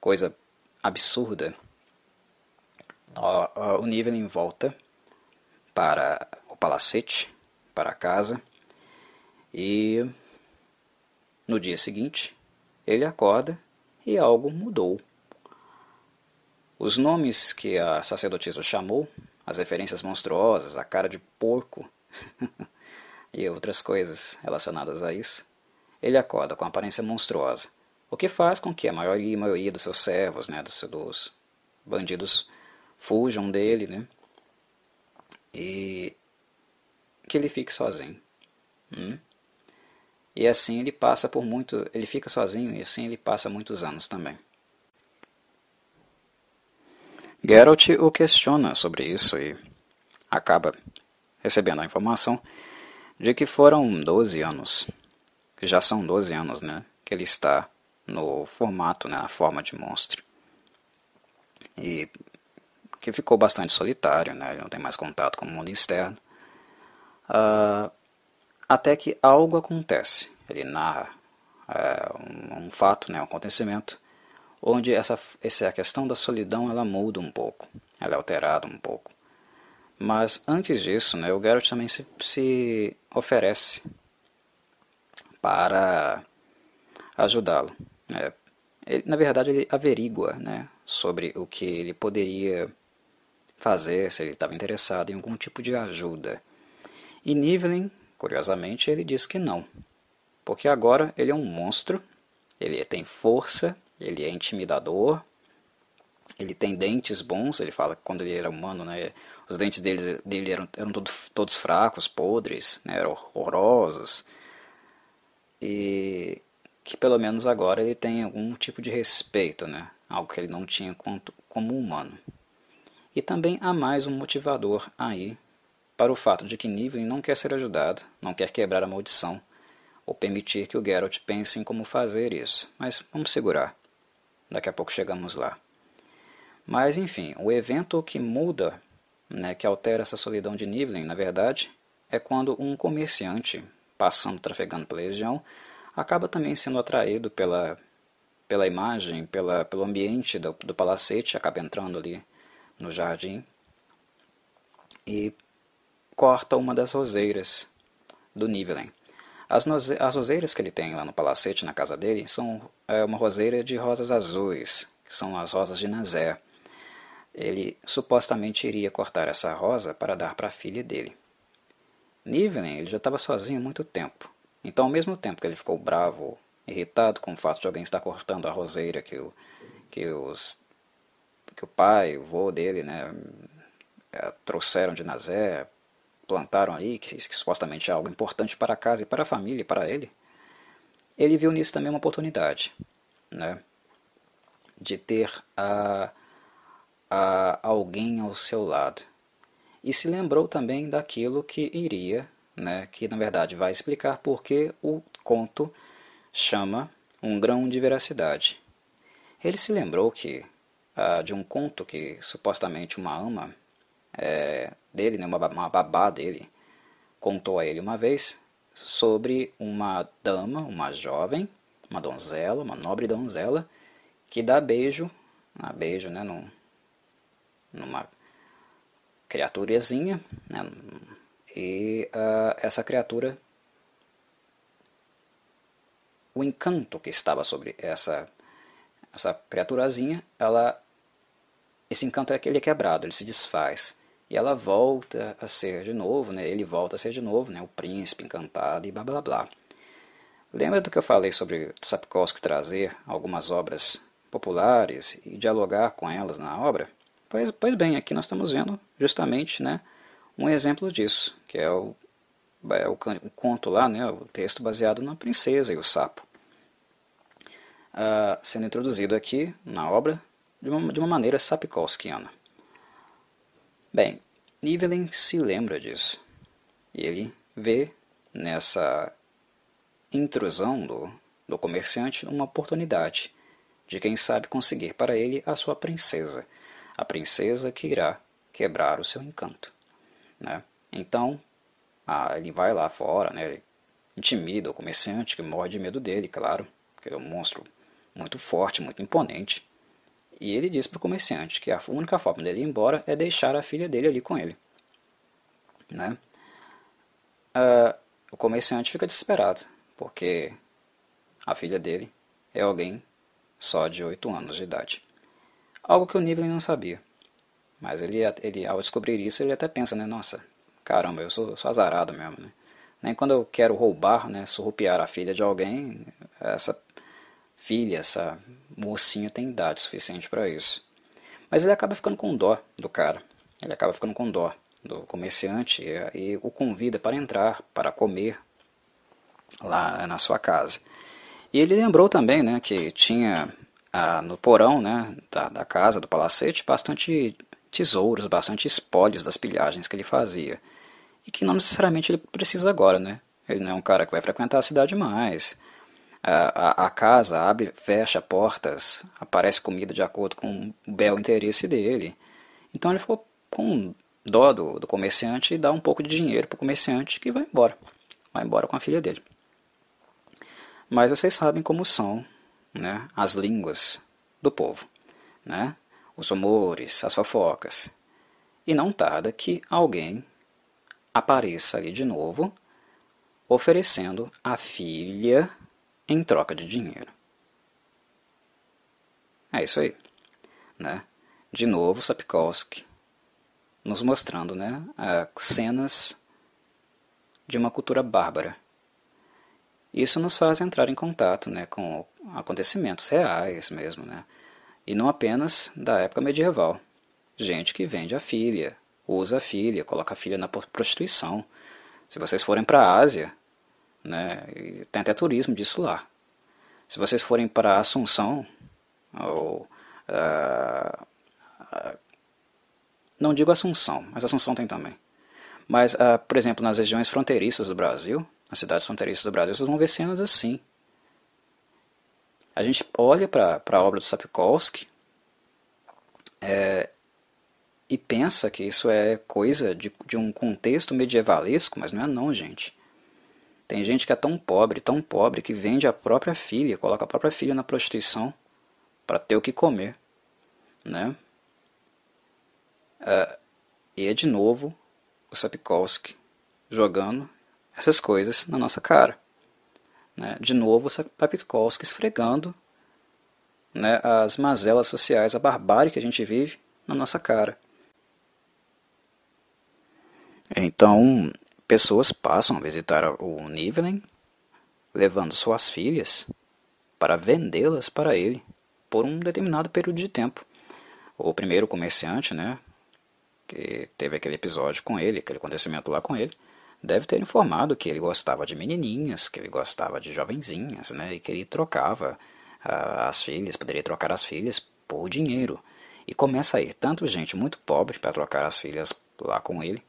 S1: coisa absurda, o Nivelin volta para o palacete, para a casa, e no dia seguinte ele acorda e algo mudou. Os nomes que a sacerdotisa chamou, as referências monstruosas, a cara de porco, [LAUGHS] e outras coisas relacionadas a isso, ele acorda com aparência monstruosa, o que faz com que a maioria, a maioria dos seus servos, né, dos, dos bandidos, fujam dele, né, e que ele fique sozinho. Hum? E assim ele passa por muito, ele fica sozinho e assim ele passa muitos anos também. Geralt o questiona sobre isso e acaba recebendo a informação de que foram 12 anos, que já são 12 anos, né, que ele está no formato, né, na forma de monstro. E que ficou bastante solitário, né, ele não tem mais contato com o mundo externo. Uh, até que algo acontece. Ele narra uh, um, um, fato, né, um acontecimento, onde essa, essa questão da solidão ela muda um pouco, ela é alterada um pouco. Mas antes disso, né, o Geralt também se, se oferece para ajudá-lo. Né. Ele, na verdade, ele averigua né, sobre o que ele poderia fazer, se ele estava interessado em algum tipo de ajuda. E Nivelin, curiosamente, ele diz que não, porque agora ele é um monstro, ele tem força, ele é intimidador, ele tem dentes bons, ele fala que quando ele era humano, né, os dentes dele, dele eram, eram todos, todos fracos, podres, né, eram horrorosos, e que pelo menos agora ele tem algum tipo de respeito, né, algo que ele não tinha como humano. E também há mais um motivador aí para o fato de que Nivelin não quer ser ajudado, não quer quebrar a maldição, ou permitir que o Geralt pense em como fazer isso. Mas vamos segurar. Daqui a pouco chegamos lá. Mas enfim, o evento que muda, né, que altera essa solidão de Nivelin, na verdade, é quando um comerciante, passando trafegando pela região, acaba também sendo atraído pela, pela imagem, pela, pelo ambiente do, do palacete, acaba entrando ali no jardim e corta uma das roseiras do Nivelen. As, as roseiras que ele tem lá no palacete, na casa dele, são é, uma roseira de rosas azuis, que são as rosas de Nazé. Ele supostamente iria cortar essa rosa para dar para a filha dele. Nivelen ele já estava sozinho há muito tempo. Então, ao mesmo tempo que ele ficou bravo, irritado com o fato de alguém estar cortando a roseira que, o, que, os, que o pai, o vô dele, né, trouxeram de Nazé, plantaram ali, que, que supostamente é algo importante para a casa e para a família e para ele, ele viu nisso também uma oportunidade, né, de ter a, a alguém ao seu lado. E se lembrou também daquilo que iria, né, que na verdade vai explicar por que o conto chama um grão de veracidade. Ele se lembrou que ah, de um conto que supostamente uma ama é, dele, né, uma, uma babá dele, contou a ele uma vez sobre uma dama, uma jovem, uma donzela, uma nobre donzela, que dá beijo, dá beijo né, num, numa criaturazinha, né, e uh, essa criatura, o encanto que estava sobre essa, essa criaturazinha, ela, esse encanto é que ele é quebrado, ele se desfaz. E ela volta a ser de novo, né? ele volta a ser de novo, né? o príncipe encantado e blá blá blá. Lembra do que eu falei sobre Sapkowski trazer algumas obras populares e dialogar com elas na obra? Pois, pois bem, aqui nós estamos vendo justamente né, um exemplo disso, que é o, é o, conto lá, né, o texto baseado na princesa e o sapo. Uh, sendo introduzido aqui na obra de uma, de uma maneira sapkowskiana. Bem, Evelyn se lembra disso. Ele vê nessa intrusão do, do comerciante uma oportunidade de quem sabe conseguir para ele a sua princesa, a princesa que irá quebrar o seu encanto. Né? Então, ah, ele vai lá fora, né? ele intimida o comerciante, que morre de medo dele, claro, ele é um monstro muito forte, muito imponente. E ele diz para o comerciante que a única forma dele ir embora é deixar a filha dele ali com ele. Né? Uh, o comerciante fica desesperado, porque a filha dele é alguém só de 8 anos de idade. Algo que o Nibelin não sabia. Mas ele, ele, ao descobrir isso, ele até pensa, né? Nossa, caramba, eu sou, sou azarado mesmo, né? Nem quando eu quero roubar, né, surrupiar a filha de alguém, essa filha, essa mocinha tem idade suficiente para isso. Mas ele acaba ficando com dó do cara. Ele acaba ficando com dó do comerciante e, e o convida para entrar, para comer lá na sua casa. E ele lembrou também né, que tinha ah, no porão né, da, da casa, do palacete, bastante tesouros, bastante espólios das pilhagens que ele fazia. E que não necessariamente ele precisa agora, né? Ele não é um cara que vai frequentar a cidade mais. A, a, casa abre, fecha portas, aparece comida de acordo com o bel interesse dele. Então ele ficou com dó do, do comerciante e dá um pouco de dinheiro para o comerciante que vai embora. Vai embora com a filha dele. Mas vocês sabem como são né, as línguas do povo, né? os rumores, as fofocas. E não tarda que alguém apareça ali de novo, oferecendo a filha em troca de dinheiro. É isso aí. Né? De novo, Sapkowski nos mostrando né, cenas de uma cultura bárbara isso nos faz entrar em contato né, com acontecimentos reais mesmo, né? e não apenas da época medieval. Gente que vende a filha, usa a filha, coloca a filha na prostituição. Se vocês forem para a Ásia, né, tem até turismo disso lá. Se vocês forem para Assunção, ou, uh, uh, não digo Assunção, mas Assunção tem também. Mas, uh, por exemplo, nas regiões fronteiriças do Brasil, nas cidades fronteiriças do Brasil, vocês vão ver cenas assim. A gente olha para a obra do Sapkowski é, e pensa que isso é coisa de, de um contexto medievalesco, mas não é não, gente. Tem gente que é tão pobre, tão pobre, que vende a própria filha, coloca a própria filha na prostituição para ter o que comer. Né? É, e é de novo o Sapkowski jogando essas coisas na nossa cara. Né? De novo, Sapkowski esfregando né, as mazelas sociais, a barbárie que a gente vive na nossa cara. Então, pessoas passam a visitar o Nivellen, levando suas filhas para vendê-las para ele por um determinado período de tempo. O primeiro comerciante, né, que teve aquele episódio com ele, aquele acontecimento lá com ele, deve ter informado que ele gostava de menininhas, que ele gostava de jovenzinhas, né, e que ele trocava uh, as filhas, poderia trocar as filhas por dinheiro. E começa a ir tanto gente muito pobre para trocar as filhas lá com ele,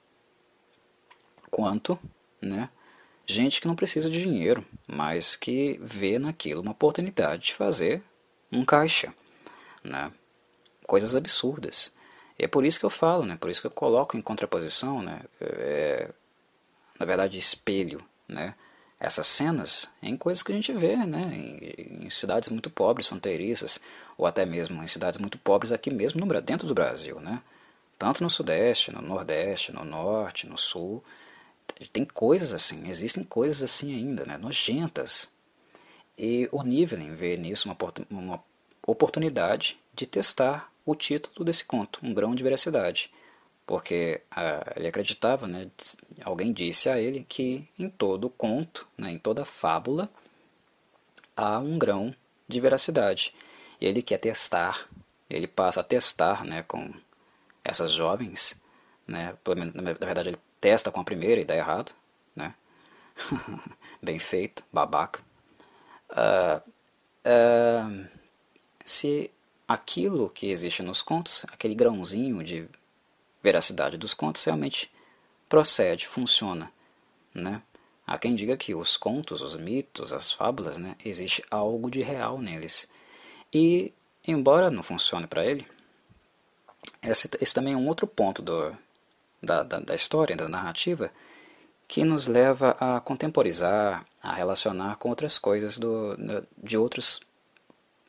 S1: quanto né, gente que não precisa de dinheiro, mas que vê naquilo uma oportunidade de fazer um caixa. Né, coisas absurdas. E é por isso que eu falo, né, por isso que eu coloco em contraposição né, é, na verdade, espelho, né? essas cenas em coisas que a gente vê né? em, em cidades muito pobres, fronteiriças, ou até mesmo em cidades muito pobres aqui mesmo no, dentro do Brasil. Né? Tanto no Sudeste, no Nordeste, no Norte, no Sul. Tem coisas assim, existem coisas assim ainda, né? nojentas. E o Nivelin vê nisso uma, uma oportunidade de testar o título desse conto, um grão de veracidade porque ah, ele acreditava, né, alguém disse a ele que em todo conto, né, em toda fábula, há um grão de veracidade. E ele quer testar, ele passa a testar né, com essas jovens, né, pelo menos, na verdade ele testa com a primeira e dá errado, né, [LAUGHS] bem feito, babaca. Uh, uh, se aquilo que existe nos contos, aquele grãozinho de veracidade dos contos realmente procede, funciona. Né? Há quem diga que os contos, os mitos, as fábulas, né, existe algo de real neles. E, embora não funcione para ele, esse, esse, também é um outro ponto do, da, da, da história, da narrativa, que nos leva a contemporizar, a relacionar com outras coisas do, de outros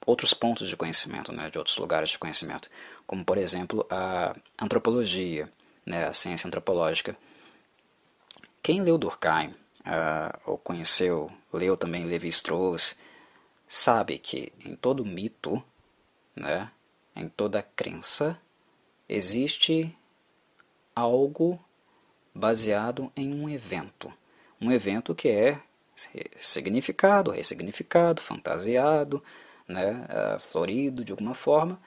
S1: outros pontos de conhecimento, né, de outros lugares de conhecimento, como por exemplo a antropologia, né, a ciência antropológica. Quem leu Durkheim, uh, ou conheceu, leu também Levi-Strauss, sabe que em todo mito, né, em toda crença, existe algo baseado em um evento. um evento que é significado, ressignificado, fantasiado, né, uh, florido de alguma forma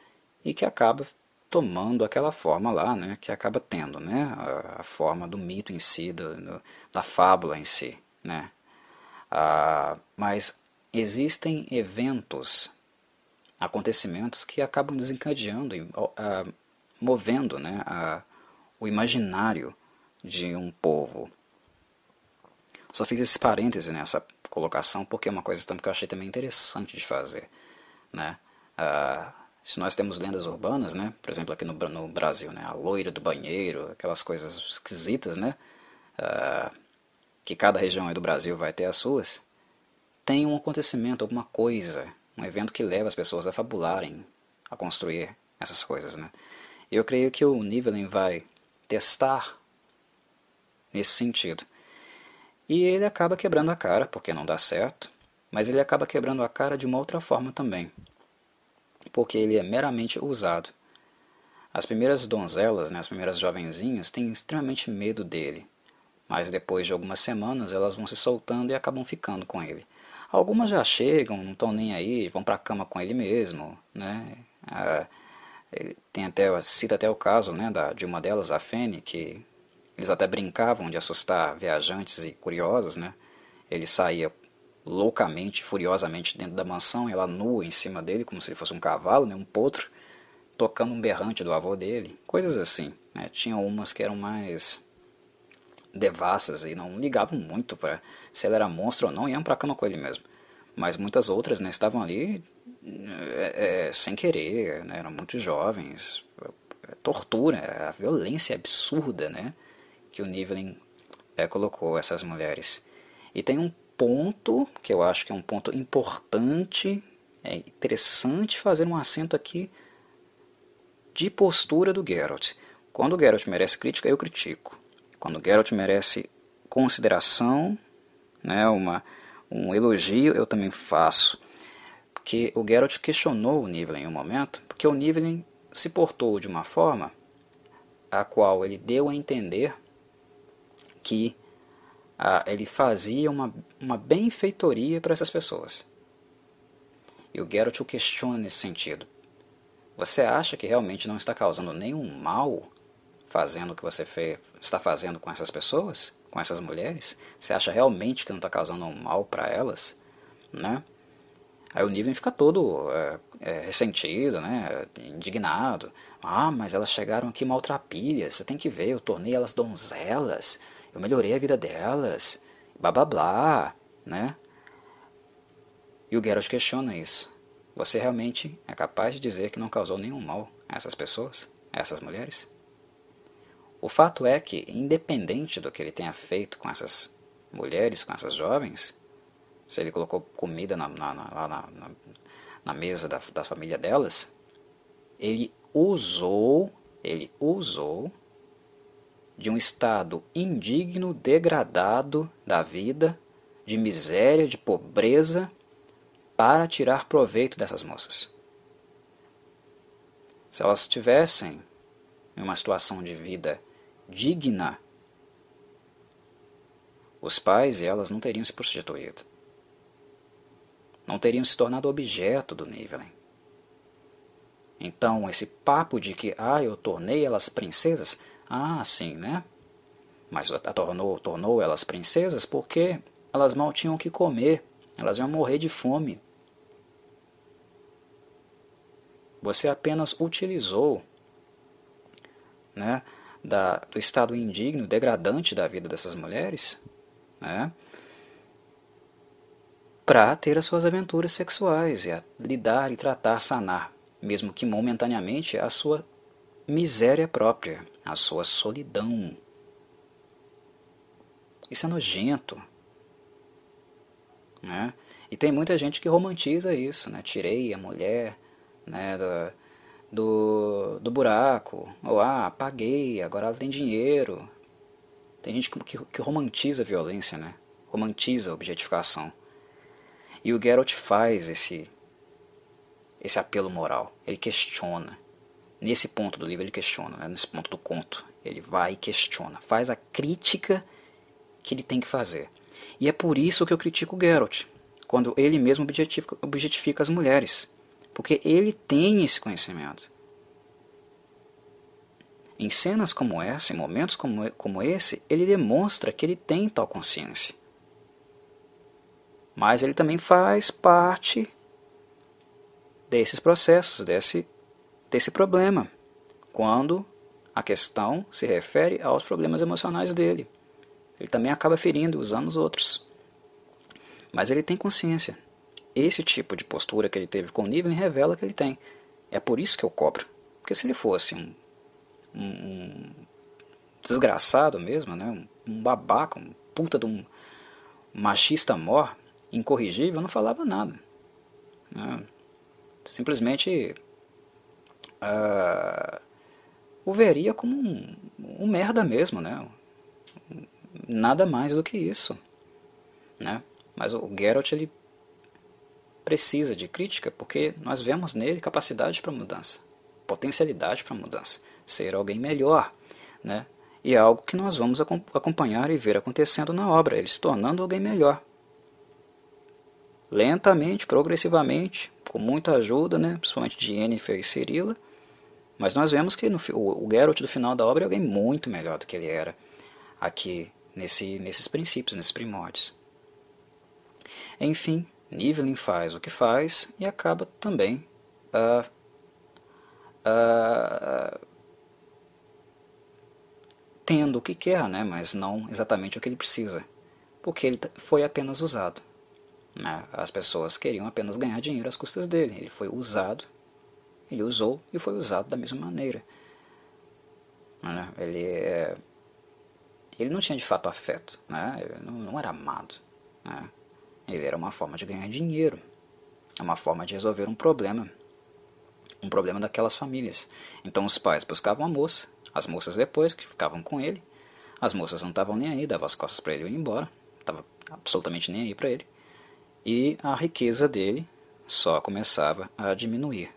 S1: e que acaba tomando aquela forma lá, né, que acaba tendo, né, a, forma do mito em si, do, da fábula em si, né. Uh, mas existem eventos, acontecimentos que acabam desencadeando, uh, movendo, né, a, o imaginário de um povo. Só fiz esse parêntese nessa colocação porque é uma coisa que eu achei também interessante de fazer. Né? Ah, se nós temos lendas urbanas, né? por exemplo aqui no, no Brasil, né? a loira do banheiro, aquelas coisas esquisitas, né? Ah, que cada região do Brasil vai ter as suas, tem um acontecimento, alguma coisa, um evento que leva as pessoas a fabularem, a construir essas coisas. Né? Eu creio que o Nivelin vai testar nesse sentido. E ele acaba quebrando a cara, porque não dá certo, mas ele acaba quebrando a cara de uma outra forma também, porque ele é meramente usado. As primeiras donzelas, né, as primeiras jovenzinhas, têm extremamente medo dele, mas depois de algumas semanas elas vão se soltando e acabam ficando com ele. Algumas já chegam, não estão nem aí, vão para a cama com ele mesmo, né? Ah, tem até, cita até o caso né, da, de uma delas, a Fene, que eles até brincavam de assustar viajantes e curiosos, né? Ele saía loucamente, furiosamente dentro da mansão, ela nua em cima dele, como se ele fosse um cavalo, né? um potro, tocando um berrante do avô dele, coisas assim. Né? Tinha umas que eram mais devassas e não ligavam muito para se ele era monstro ou não, iam para a cama com ele mesmo. Mas muitas outras né, estavam ali é, é, sem querer, né, eram muito jovens, tortura, a violência absurda, né? que o Nivelin é, colocou essas mulheres. E tem um ponto que eu acho que é um ponto importante, é interessante fazer um acento aqui de postura do Geralt. Quando o Geralt merece crítica, eu critico. Quando o Geralt merece consideração, né, uma, um elogio, eu também faço. Porque o Geralt questionou o Nivelin em um momento, porque o Nivelin se portou de uma forma a qual ele deu a entender que ah, ele fazia uma, uma benfeitoria para essas pessoas. E o Geralt o questiona nesse sentido. Você acha que realmente não está causando nenhum mal fazendo o que você fez, está fazendo com essas pessoas, com essas mulheres? Você acha realmente que não está causando um mal para elas? Né? Aí o Niven fica todo é, é, ressentido, né, indignado. Ah, mas elas chegaram aqui maltrapilhas, você tem que ver, eu tornei elas donzelas, eu melhorei a vida delas, blá blá blá, né? E o Geralt questiona isso. Você realmente é capaz de dizer que não causou nenhum mal a essas pessoas, a essas mulheres? O fato é que, independente do que ele tenha feito com essas mulheres, com essas jovens, se ele colocou comida na, na, na, na, na mesa da, da família delas, ele usou, ele usou de um estado indigno, degradado da vida, de miséria, de pobreza, para tirar proveito dessas moças. Se elas estivessem em uma situação de vida digna, os pais e elas não teriam se prostituído. Não teriam se tornado objeto do Nivelin. Então, esse papo de que, ah, eu tornei elas princesas, ah, sim, né? Mas a tornou, tornou elas princesas porque elas mal tinham o que comer, elas iam morrer de fome. Você apenas utilizou né, da, do estado indigno, degradante da vida dessas mulheres, né, para ter as suas aventuras sexuais e lidar e tratar, sanar, mesmo que momentaneamente, a sua miséria própria, a sua solidão. Isso é nojento. Né? E tem muita gente que romantiza isso, né? Tirei a mulher né, do, do, do buraco, ou ah, paguei, agora ela tem dinheiro. Tem gente que, que, que romantiza a violência, né? romantiza a objetificação. E o Geralt faz esse, esse apelo moral, ele questiona. Nesse ponto do livro ele questiona, né? nesse ponto do conto. Ele vai e questiona, faz a crítica que ele tem que fazer. E é por isso que eu critico Geralt, quando ele mesmo objetifica, objetifica as mulheres. Porque ele tem esse conhecimento. Em cenas como essa, em momentos como, como esse, ele demonstra que ele tem tal consciência. Mas ele também faz parte desses processos, desse, desse problema, quando a questão se refere aos problemas emocionais dele. Ele também acaba ferindo, usando os outros. Mas ele tem consciência. Esse tipo de postura que ele teve com o Niven revela que ele tem. É por isso que eu cobro. Porque se ele fosse um um, desgraçado mesmo, né? Um, um, babaca, um puta de um machista mor, incorrigível, não falava nada. Né? Simplesmente uh, o veria como um, um merda mesmo, né? Nada mais do que isso. Né? Mas o Geralt ele precisa de crítica porque nós vemos nele capacidade para mudança, potencialidade para mudança ser alguém melhor, né? E é algo que nós vamos acompanhar e ver acontecendo na obra, ele se tornando alguém melhor. Lentamente, progressivamente, com muita ajuda, né, principalmente de Yennefer e Cirilla, mas nós vemos que no, o, o Geralt do final da obra é alguém muito melhor do que ele era aqui nesse, nesses princípios, nesses primórdios. Enfim, Nivelin faz o que faz e acaba também uh, uh, tendo o que quer, né, mas não exatamente o que ele precisa, porque ele foi apenas usado. Né? As pessoas queriam apenas ganhar dinheiro às custas dele. Ele foi usado, ele usou e foi usado da mesma maneira. Né? Ele, é, ele não tinha de fato afeto, né? ele não, não era amado. Né? Ele era uma forma de ganhar dinheiro, é uma forma de resolver um problema, um problema daquelas famílias. Então os pais buscavam a moça, as moças depois, que ficavam com ele, as moças não estavam nem aí, davam as costas para ele ir embora, estava absolutamente nem aí para ele. E a riqueza dele só começava a diminuir.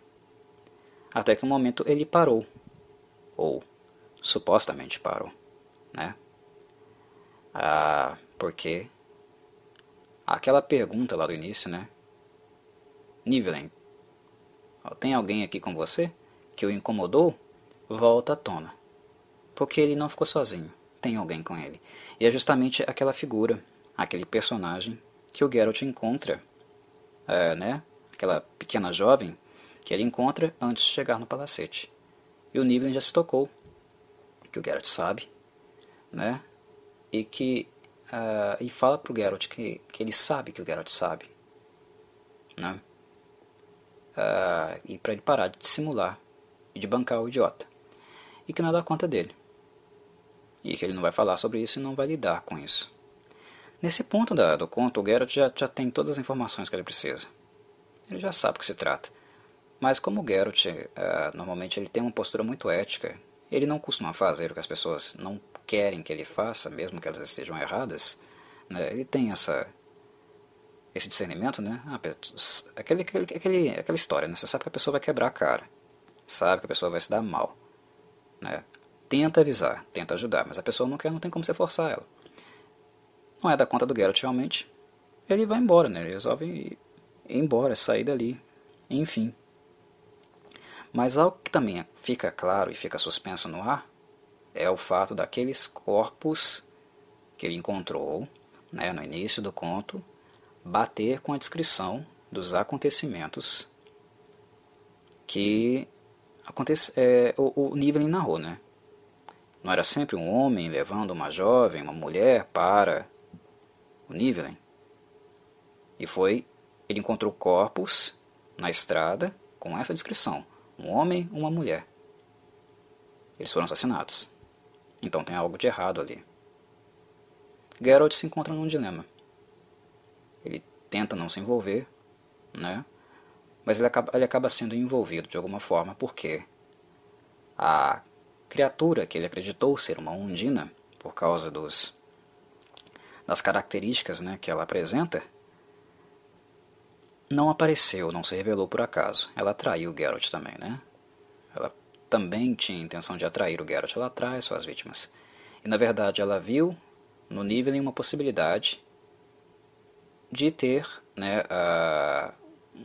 S1: Até que um momento ele parou, ou supostamente parou, né? Ah, porque aquela pergunta lá do início, né? Nivelen, tem alguém aqui com você que o incomodou? Volta à tona porque ele não ficou sozinho, tem alguém com ele. E é justamente aquela figura, aquele personagem que o Geralt encontra, é, né? aquela pequena jovem que ele encontra antes de chegar no palacete. E o Nivellen já se tocou, que o Geralt sabe, né? e que uh, e fala para o Geralt que, que ele sabe que o Geralt sabe. Né? Uh, e para ele parar de simular e de bancar o idiota. E que não dá conta dele e que ele não vai falar sobre isso e não vai lidar com isso. Nesse ponto da, do conto, o Geralt já, já tem todas as informações que ele precisa. Ele já sabe o que se trata. Mas como o Geralt, uh, normalmente ele tem uma postura muito ética, ele não costuma fazer o que as pessoas não querem que ele faça, mesmo que elas estejam erradas, né? ele tem essa esse discernimento, né? Ah, aquele, aquele, aquele, aquela história, né? Você sabe que a pessoa vai quebrar a cara, sabe que a pessoa vai se dar mal, né? tenta avisar, tenta ajudar, mas a pessoa não quer, não tem como você forçar ela. Não é da conta do Geralt realmente. Ele vai embora, né? Ele resolve ir embora, sair dali, enfim. Mas algo que também fica claro e fica suspenso no ar é o fato daqueles corpos que ele encontrou né, no início do conto bater com a descrição dos acontecimentos que acontece, é, o, o Nivellin narrou, né? Não era sempre um homem levando uma jovem, uma mulher para o Nivellen? E foi, ele encontrou corpos na estrada com essa descrição: um homem, uma mulher. Eles foram assassinados. Então tem algo de errado ali. Geralt se encontra num dilema. Ele tenta não se envolver, né? Mas ele acaba, ele acaba sendo envolvido de alguma forma porque a criatura que ele acreditou ser uma undina, por causa dos, das características né, que ela apresenta, não apareceu, não se revelou por acaso. Ela atraiu o Geralt também, né? Ela também tinha intenção de atrair o Geralt, ela atrai suas vítimas. E na verdade ela viu no Nivellen uma possibilidade de ter né, uh,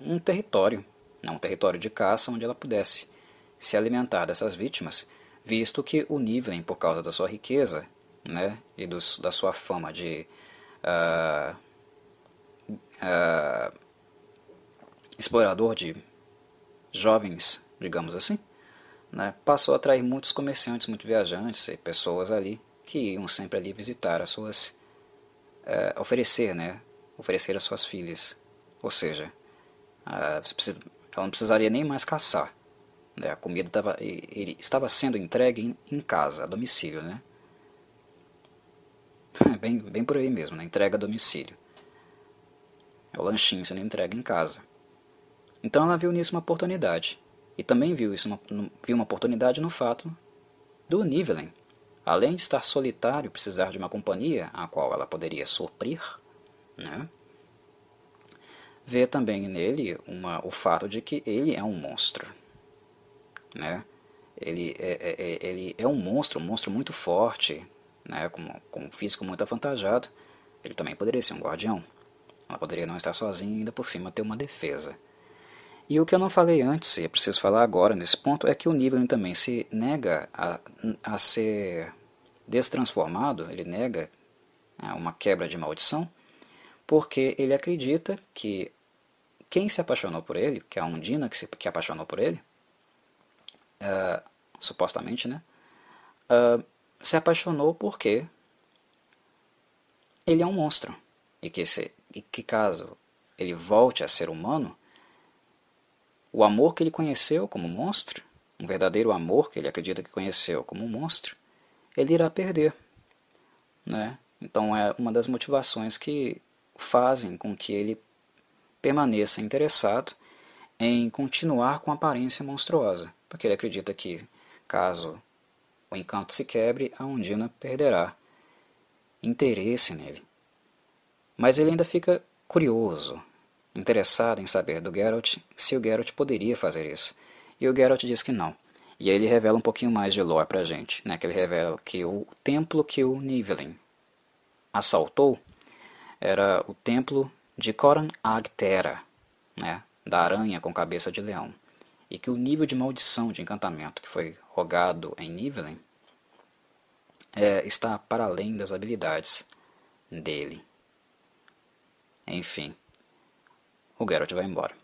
S1: um território, né, um território de caça onde ela pudesse se alimentar dessas vítimas, visto que o Niven, por causa da sua riqueza né, e dos, da sua fama de uh, uh, explorador de jovens, digamos assim, né, passou a atrair muitos comerciantes, muitos viajantes e pessoas ali que iam sempre ali visitar as suas, uh, oferecer, né, oferecer as suas filhas. Ou seja, ela não precisaria nem mais caçar. Né, a comida tava, estava sendo entregue em casa, a domicílio, né? Bem, bem por aí mesmo, né? entrega a domicílio. É o lanchinho sendo entregue em casa. Então ela viu nisso uma oportunidade. E também viu, isso uma, viu uma oportunidade no fato do Nivelen, além de estar solitário, precisar de uma companhia a qual ela poderia suprir, né? vê também nele uma, o fato de que ele é um monstro. Né? Ele, é, é, é ele é um monstro, um monstro muito forte, né? com, com um físico muito avantajado. Ele também poderia ser um guardião. Ela poderia não estar sozinha e ainda por cima ter uma defesa. E o que eu não falei antes, e é preciso falar agora nesse ponto, é que o Nibelung também se nega a, a ser destransformado, ele nega né, uma quebra de maldição, porque ele acredita que quem se apaixonou por ele, que é a Undina que se que apaixonou por ele, uh, supostamente, né, uh, se apaixonou porque ele é um monstro, e que, se, e que caso ele volte a ser humano, o amor que ele conheceu como monstro, um verdadeiro amor que ele acredita que conheceu como monstro, ele irá perder. Né? Então é uma das motivações que fazem com que ele permaneça interessado em continuar com a aparência monstruosa, porque ele acredita que, caso o encanto se quebre, a Undina perderá interesse nele. Mas ele ainda fica curioso, interessado em saber do Geralt se o Geralt poderia fazer isso. E o Geralt diz que não. E aí ele revela um pouquinho mais de lore pra gente, né? Que ele revela que o templo que o Nivelin assaltou era o templo de Coran Agtera, né? Da aranha com cabeça de leão. E que o nível de maldição de encantamento que foi rogado em Nivelin é, está para além das habilidades dele. Enfim, o Geralt vai embora.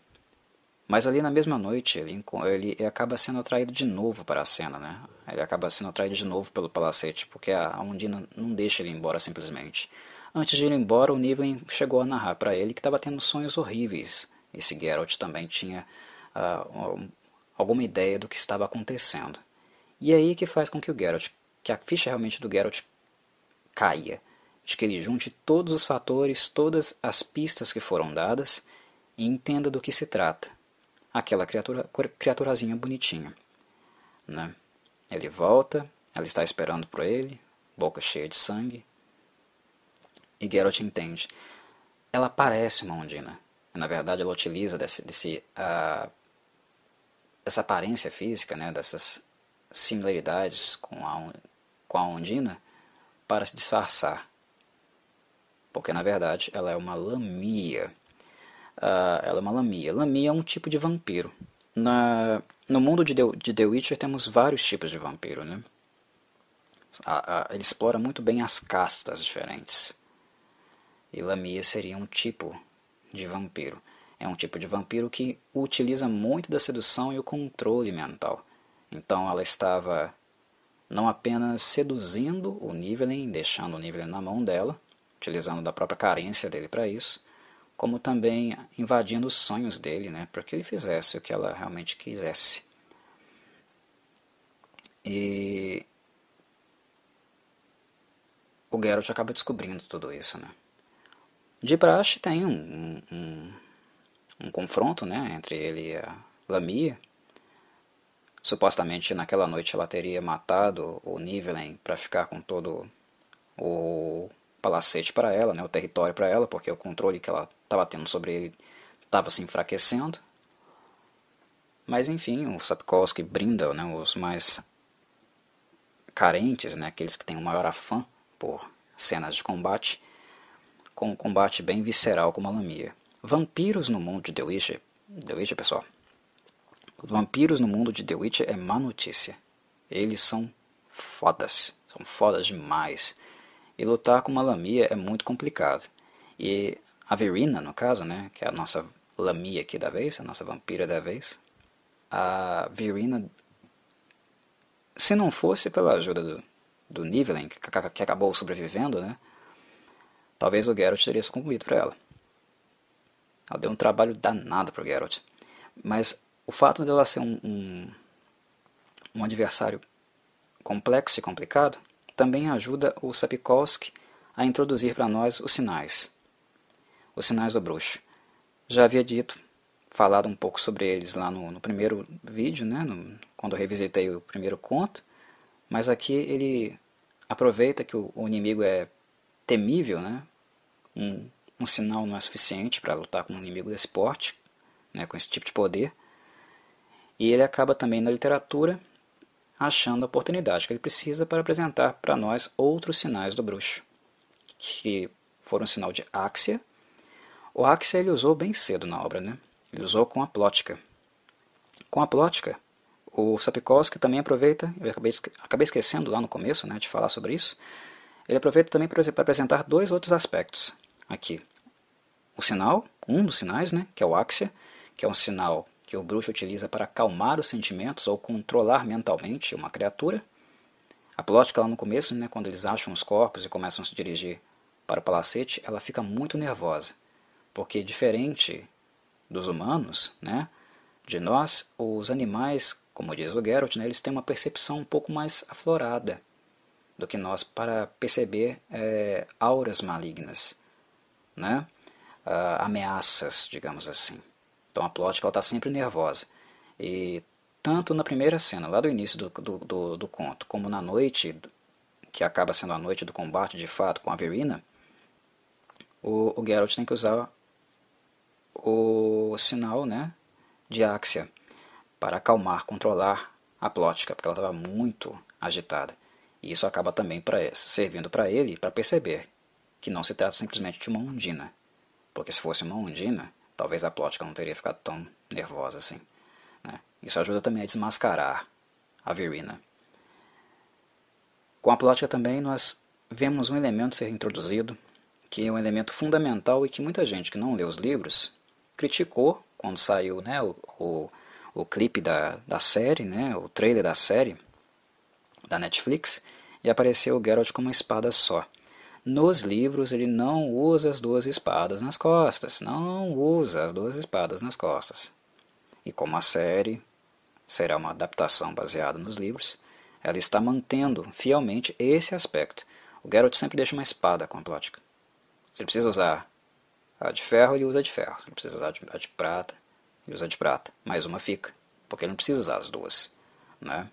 S1: Mas ali na mesma noite ele, ele acaba sendo atraído de novo para a cena, né? Ele acaba sendo atraído de novo pelo palacete, porque a Undina não deixa ele embora simplesmente. Antes de ir embora, o Nivlen chegou a narrar para ele que estava tendo sonhos horríveis. Esse Geralt também tinha uh, alguma ideia do que estava acontecendo. E aí que faz com que o Geralt, que a ficha realmente do Geralt caia, de que ele junte todos os fatores, todas as pistas que foram dadas e entenda do que se trata. Aquela criatura, criaturazinha bonitinha. Né? Ele volta, ela está esperando por ele, boca cheia de sangue. E Geralt entende. Ela parece uma Ondina. Na verdade, ela utiliza desse, desse, uh, dessa aparência física, né, dessas similaridades com a, com a Ondina, para se disfarçar. Porque, na verdade, ela é uma lamia uh, ela é uma lamia. Lamia é um tipo de vampiro. Na, no mundo de The, de The Witcher temos vários tipos de vampiro, né? ele explora muito bem as castas diferentes. E Lamia seria um tipo de vampiro. É um tipo de vampiro que utiliza muito da sedução e o controle mental. Então ela estava não apenas seduzindo o Nivelen, deixando o Nivelen na mão dela, utilizando da própria carência dele para isso, como também invadindo os sonhos dele, né, para que ele fizesse o que ela realmente quisesse. E o Geralt acaba descobrindo tudo isso, né. De praxe tem um, um, um confronto, né, entre ele e a Lamia. Supostamente naquela noite ela teria matado o Nivelen para ficar com todo o palacete para ela, né, o território para ela, porque o controle que ela estava tendo sobre ele estava se enfraquecendo. Mas enfim, o Sapkowski brinda né, os mais carentes, né, aqueles que têm o maior afã por cenas de combate, com um combate bem visceral com uma lamia. Vampiros no mundo de The Witcher, The Witcher pessoal, vampiros no mundo de The Witcher é má notícia. Eles são fodas, são fodas demais. E lutar com uma lamia é muito complicado. E a Verina, no caso, né, que é a nossa lamia aqui da vez, a nossa vampira da vez, a Verina, se não fosse pela ajuda do, do que, que acabou sobrevivendo, né, talvez o Geralt teria sucumbido para ela. Ela deu um trabalho danado para o Geralt. Mas o fato dela ser um, um, um adversário complexo e complicado também ajuda o Sapkowski a introduzir para nós os sinais. Os sinais do bruxo. Já havia dito, falado um pouco sobre eles lá no, no primeiro vídeo, né, no, quando eu revisitei o primeiro conto, mas aqui ele aproveita que o, o inimigo é temível, né, um, um sinal não é suficiente para lutar com um inimigo desse porte, né, com esse tipo de poder, e ele acaba também na literatura achando a oportunidade que ele precisa para apresentar para nós outros sinais do bruxo, que foram o sinal de Axia. O Axia ele usou bem cedo na obra, né? ele usou com a plótica. Com a plótica, o Sapkowski também aproveita, eu acabei, acabei esquecendo lá no começo né, de falar sobre isso, ele aproveita também para apresentar dois outros aspectos aqui. O sinal, um dos sinais, né, que é o Axia, que é um sinal que o bruxo utiliza para acalmar os sentimentos ou controlar mentalmente uma criatura. A plótica lá no começo, né, quando eles acham os corpos e começam a se dirigir para o palacete, ela fica muito nervosa, porque diferente dos humanos, né, de nós, os animais, como diz o Geralt, né, eles têm uma percepção um pouco mais aflorada do que nós para perceber é, auras malignas, né, uh, ameaças, digamos assim. Então a plot está sempre nervosa. E tanto na primeira cena, lá do início do, do, do, do, conto, como na noite, que acaba sendo a noite do combate de fato com a Verina, o, o Geralt tem que usar o sinal né, de Axia para acalmar, controlar a plótica, porque ela estava muito agitada. E isso acaba também para servindo para ele para perceber que não se trata simplesmente de uma ondina. Porque se fosse uma ondina, talvez a plótica não teria ficado tão nervosa assim. Né? Isso ajuda também a desmascarar a Verina. Com a plótica também nós vemos um elemento ser introduzido, que é um elemento fundamental e que muita gente que não lê os livros criticou quando saiu né, o, o, o clipe da, da série, né, o trailer da série da Netflix, e apareceu o Geralt com uma espada só. Nos livros ele não usa as duas espadas nas costas, não usa as duas espadas nas costas. E como a série será uma adaptação baseada nos livros, ela está mantendo fielmente esse aspecto. O Geralt sempre deixa uma espada com a plótica. Se ele precisa usar a de ferro, ele usa a de ferro. Se ele precisa usar a de prata, ele usa a de prata. Mais uma fica, porque ele não precisa usar as duas. Né?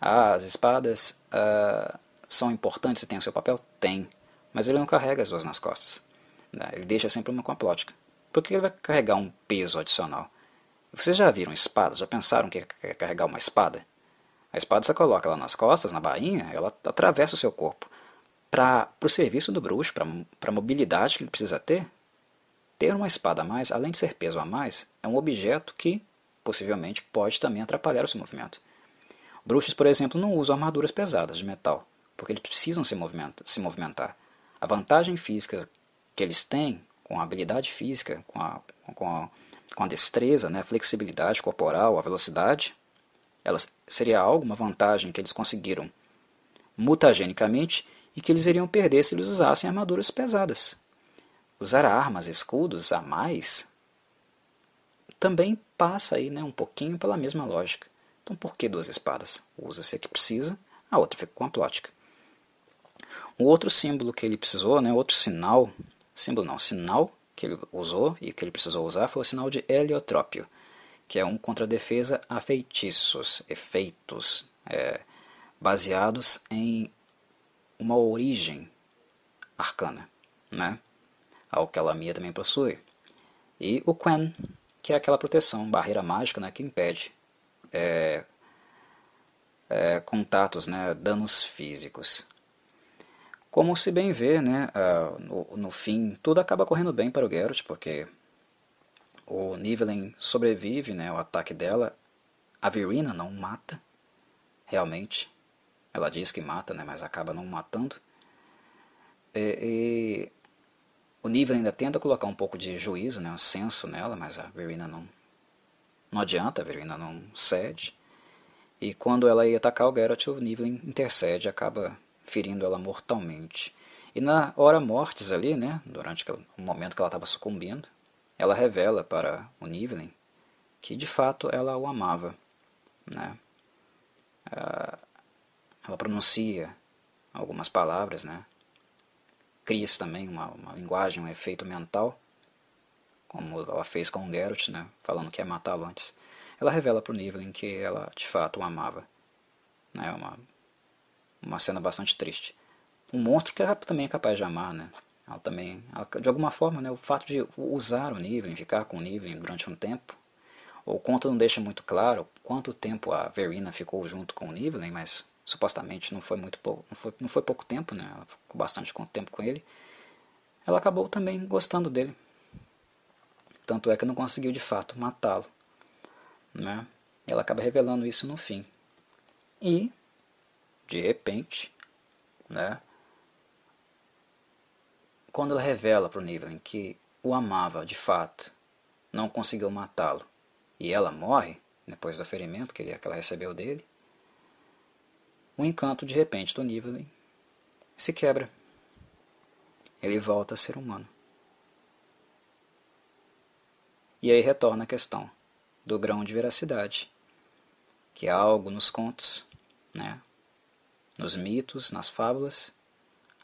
S1: Ah, as espadas ah, são importantes e têm o seu papel? Tem mas ele não carrega as duas nas costas. Né? Ele deixa sempre uma com a plótica. Por que ele vai carregar um peso adicional? Vocês já viram espadas? Já pensaram que é carregar uma espada? A espada você coloca ela nas costas, na bainha, ela atravessa o seu corpo. Para o serviço do bruxo, para a mobilidade que ele precisa ter, ter uma espada a mais, além de ser peso a mais, é um objeto que possivelmente pode também atrapalhar o seu movimento. Bruxos, por exemplo, não usam armaduras pesadas de metal, porque eles precisam se movimentar. A vantagem física que eles têm, com a habilidade física, com a, com a, com a destreza, né, a flexibilidade corporal, a velocidade, ela seria algo, uma vantagem que eles conseguiram mutagenicamente e que eles iriam perder se eles usassem armaduras pesadas. Usar armas, escudos a mais também passa aí né, um pouquinho pela mesma lógica. Então por que duas espadas? Usa-se a que precisa, a outra fica com a plótica. O outro símbolo que ele precisou, né, outro sinal, símbolo não, sinal que ele usou e que ele precisou usar foi o sinal de heliotrópio, que é um contra-defesa a feitiços, efeitos, é, baseados em uma origem arcana, né? Que a Lamia também possui. E o Quen, que é aquela proteção, barreira mágica né, que impede é, é, contatos, né, danos físicos. Como se bem vê, né, uh, no, no, fim, tudo acaba correndo bem para o Geralt, porque o Nivellen sobrevive, né, o ataque dela, a Verina não mata, realmente, ela diz que mata, né, mas acaba não matando, e, e o Nivellen ainda tenta colocar um pouco de juízo, né, um senso nela, mas a Verina não, não adianta, a Verina não cede, e quando ela ia atacar o Geralt, o Nivellen intercede, acaba ferindo ela mortalmente. E na hora mortes ali, né, durante o momento que ela estava sucumbindo, ela revela para o Nivellen que de fato ela o amava. Né? Ah, ela pronuncia algumas palavras, né? cria também uma, uma linguagem, um efeito mental, como ela fez com o Geralt, né? falando que ia matá-lo antes. Ela revela para o Nivellen que ela de fato o amava. Né? Uma uma cena bastante triste. Um monstro que ela também é capaz de amar, né? Ela também, ela, de alguma forma, né, o fato de usar o Niven, ficar com o Niven durante um tempo, o conto não deixa muito claro quanto tempo a Verina ficou junto com o Niven, mas supostamente não foi muito pouco, não foi, não foi pouco tempo, né? Ela ficou bastante tempo com ele. Ela acabou também gostando dele. Tanto é que não conseguiu de fato matá-lo, né? Ela acaba revelando isso no fim. E de repente, né? Quando ela revela para o Nivellen que o amava de fato, não conseguiu matá-lo, e ela morre depois do ferimento que, ele, que ela recebeu dele, o encanto de repente do Nivellen se quebra. Ele volta a ser humano. E aí retorna a questão do grão de veracidade, que há algo nos contos, né, nos mitos, nas fábulas,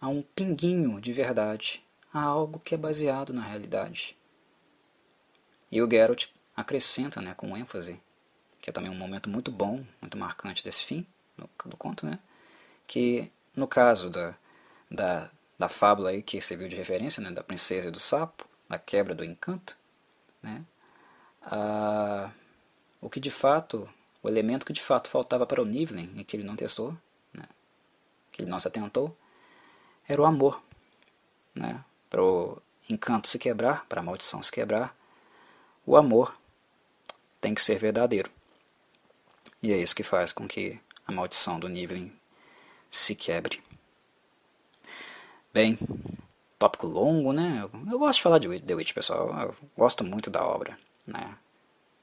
S1: há um pinguinho de verdade, há algo que é baseado na realidade. E o Geralt acrescenta né, com ênfase, que é também um momento muito bom, muito marcante desse fim do conto, né, que no caso da, da, da fábula aí que serviu de referência, né, da princesa e do sapo, da quebra do encanto, né, a, o que de fato, o elemento que de fato faltava para o Nivellen e que ele não testou, que ele não se atentou, era o amor. Né? Para o encanto se quebrar, para a maldição se quebrar, o amor tem que ser verdadeiro. E é isso que faz com que a maldição do Nivelin se quebre. Bem, tópico longo, né? Eu, gosto de falar de The Witch, pessoal. Eu gosto muito da obra, né?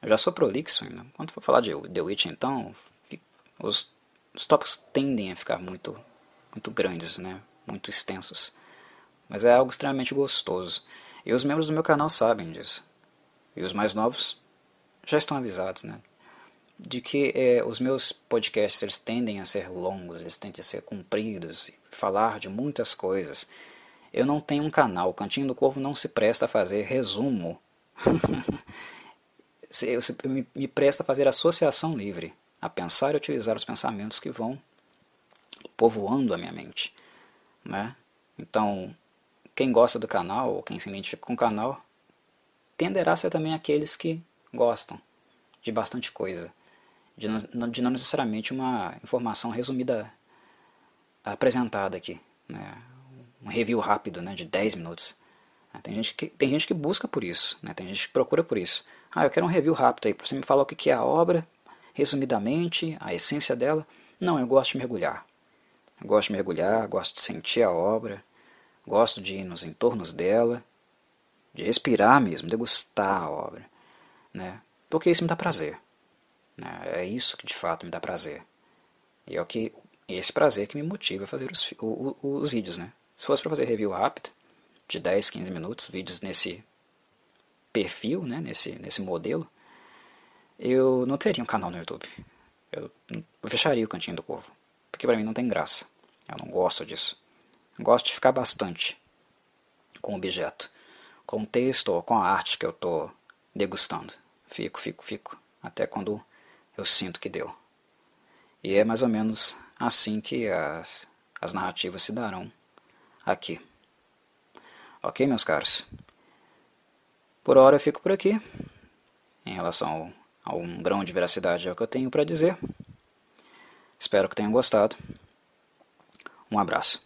S1: Eu já sou prolixo, quando for falar de The Witch, então, os, os tópicos tendem a ficar muito muito grandes, né? muito extensos. Mas é algo extremamente gostoso. E os membros do meu canal sabem disso. E os mais novos já estão avisados, né? De que é, os meus podcasts eles tendem a ser longos, eles tendem a ser compridos, falar de muitas coisas. Eu não tenho um canal, o Cantinho do Corvo não se presta a fazer resumo. [LAUGHS] me, me presta a fazer associação livre, a pensar e utilizar os pensamentos que vão povoando a minha mente. Né? Então, quem gosta do canal, ou quem se identifica com o canal, tenderá a ser também aqueles que gostam de bastante coisa, de não, de não necessariamente uma informação resumida apresentada aqui, né? um review rápido né, de 10 minutos. Tem gente, que, tem gente que busca por isso, né? tem gente que procura por isso. Ah, eu quero um review rápido aí, para você me falar o que é a obra, resumidamente, a essência dela. Não, eu gosto de mergulhar. Gosto de mergulhar, gosto de sentir a obra, gosto de ir nos entornos dela, de respirar mesmo, degustar a obra, né? Porque isso me dá prazer. Né? É isso que de fato me dá prazer. E é o que esse prazer que me motiva a fazer os, os, os vídeos, né? Se fosse para fazer review rápido, de 10, 15 minutos, vídeos nesse perfil, né, nesse, nesse modelo, eu não teria um canal no YouTube. Eu, eu fecharia o Cantinho do Corvo. Porque para mim não tem graça. Eu não gosto disso. Gosto de ficar bastante com o objeto, com o texto ou com a arte que eu estou degustando. Fico, fico, fico, até quando eu sinto que deu. E é mais ou menos assim que as, as narrativas se darão aqui. Ok, meus caros? Por hora eu fico por aqui. Em relação a um grão de veracidade é o que eu tenho para dizer. Espero que tenham gostado. Um abraço.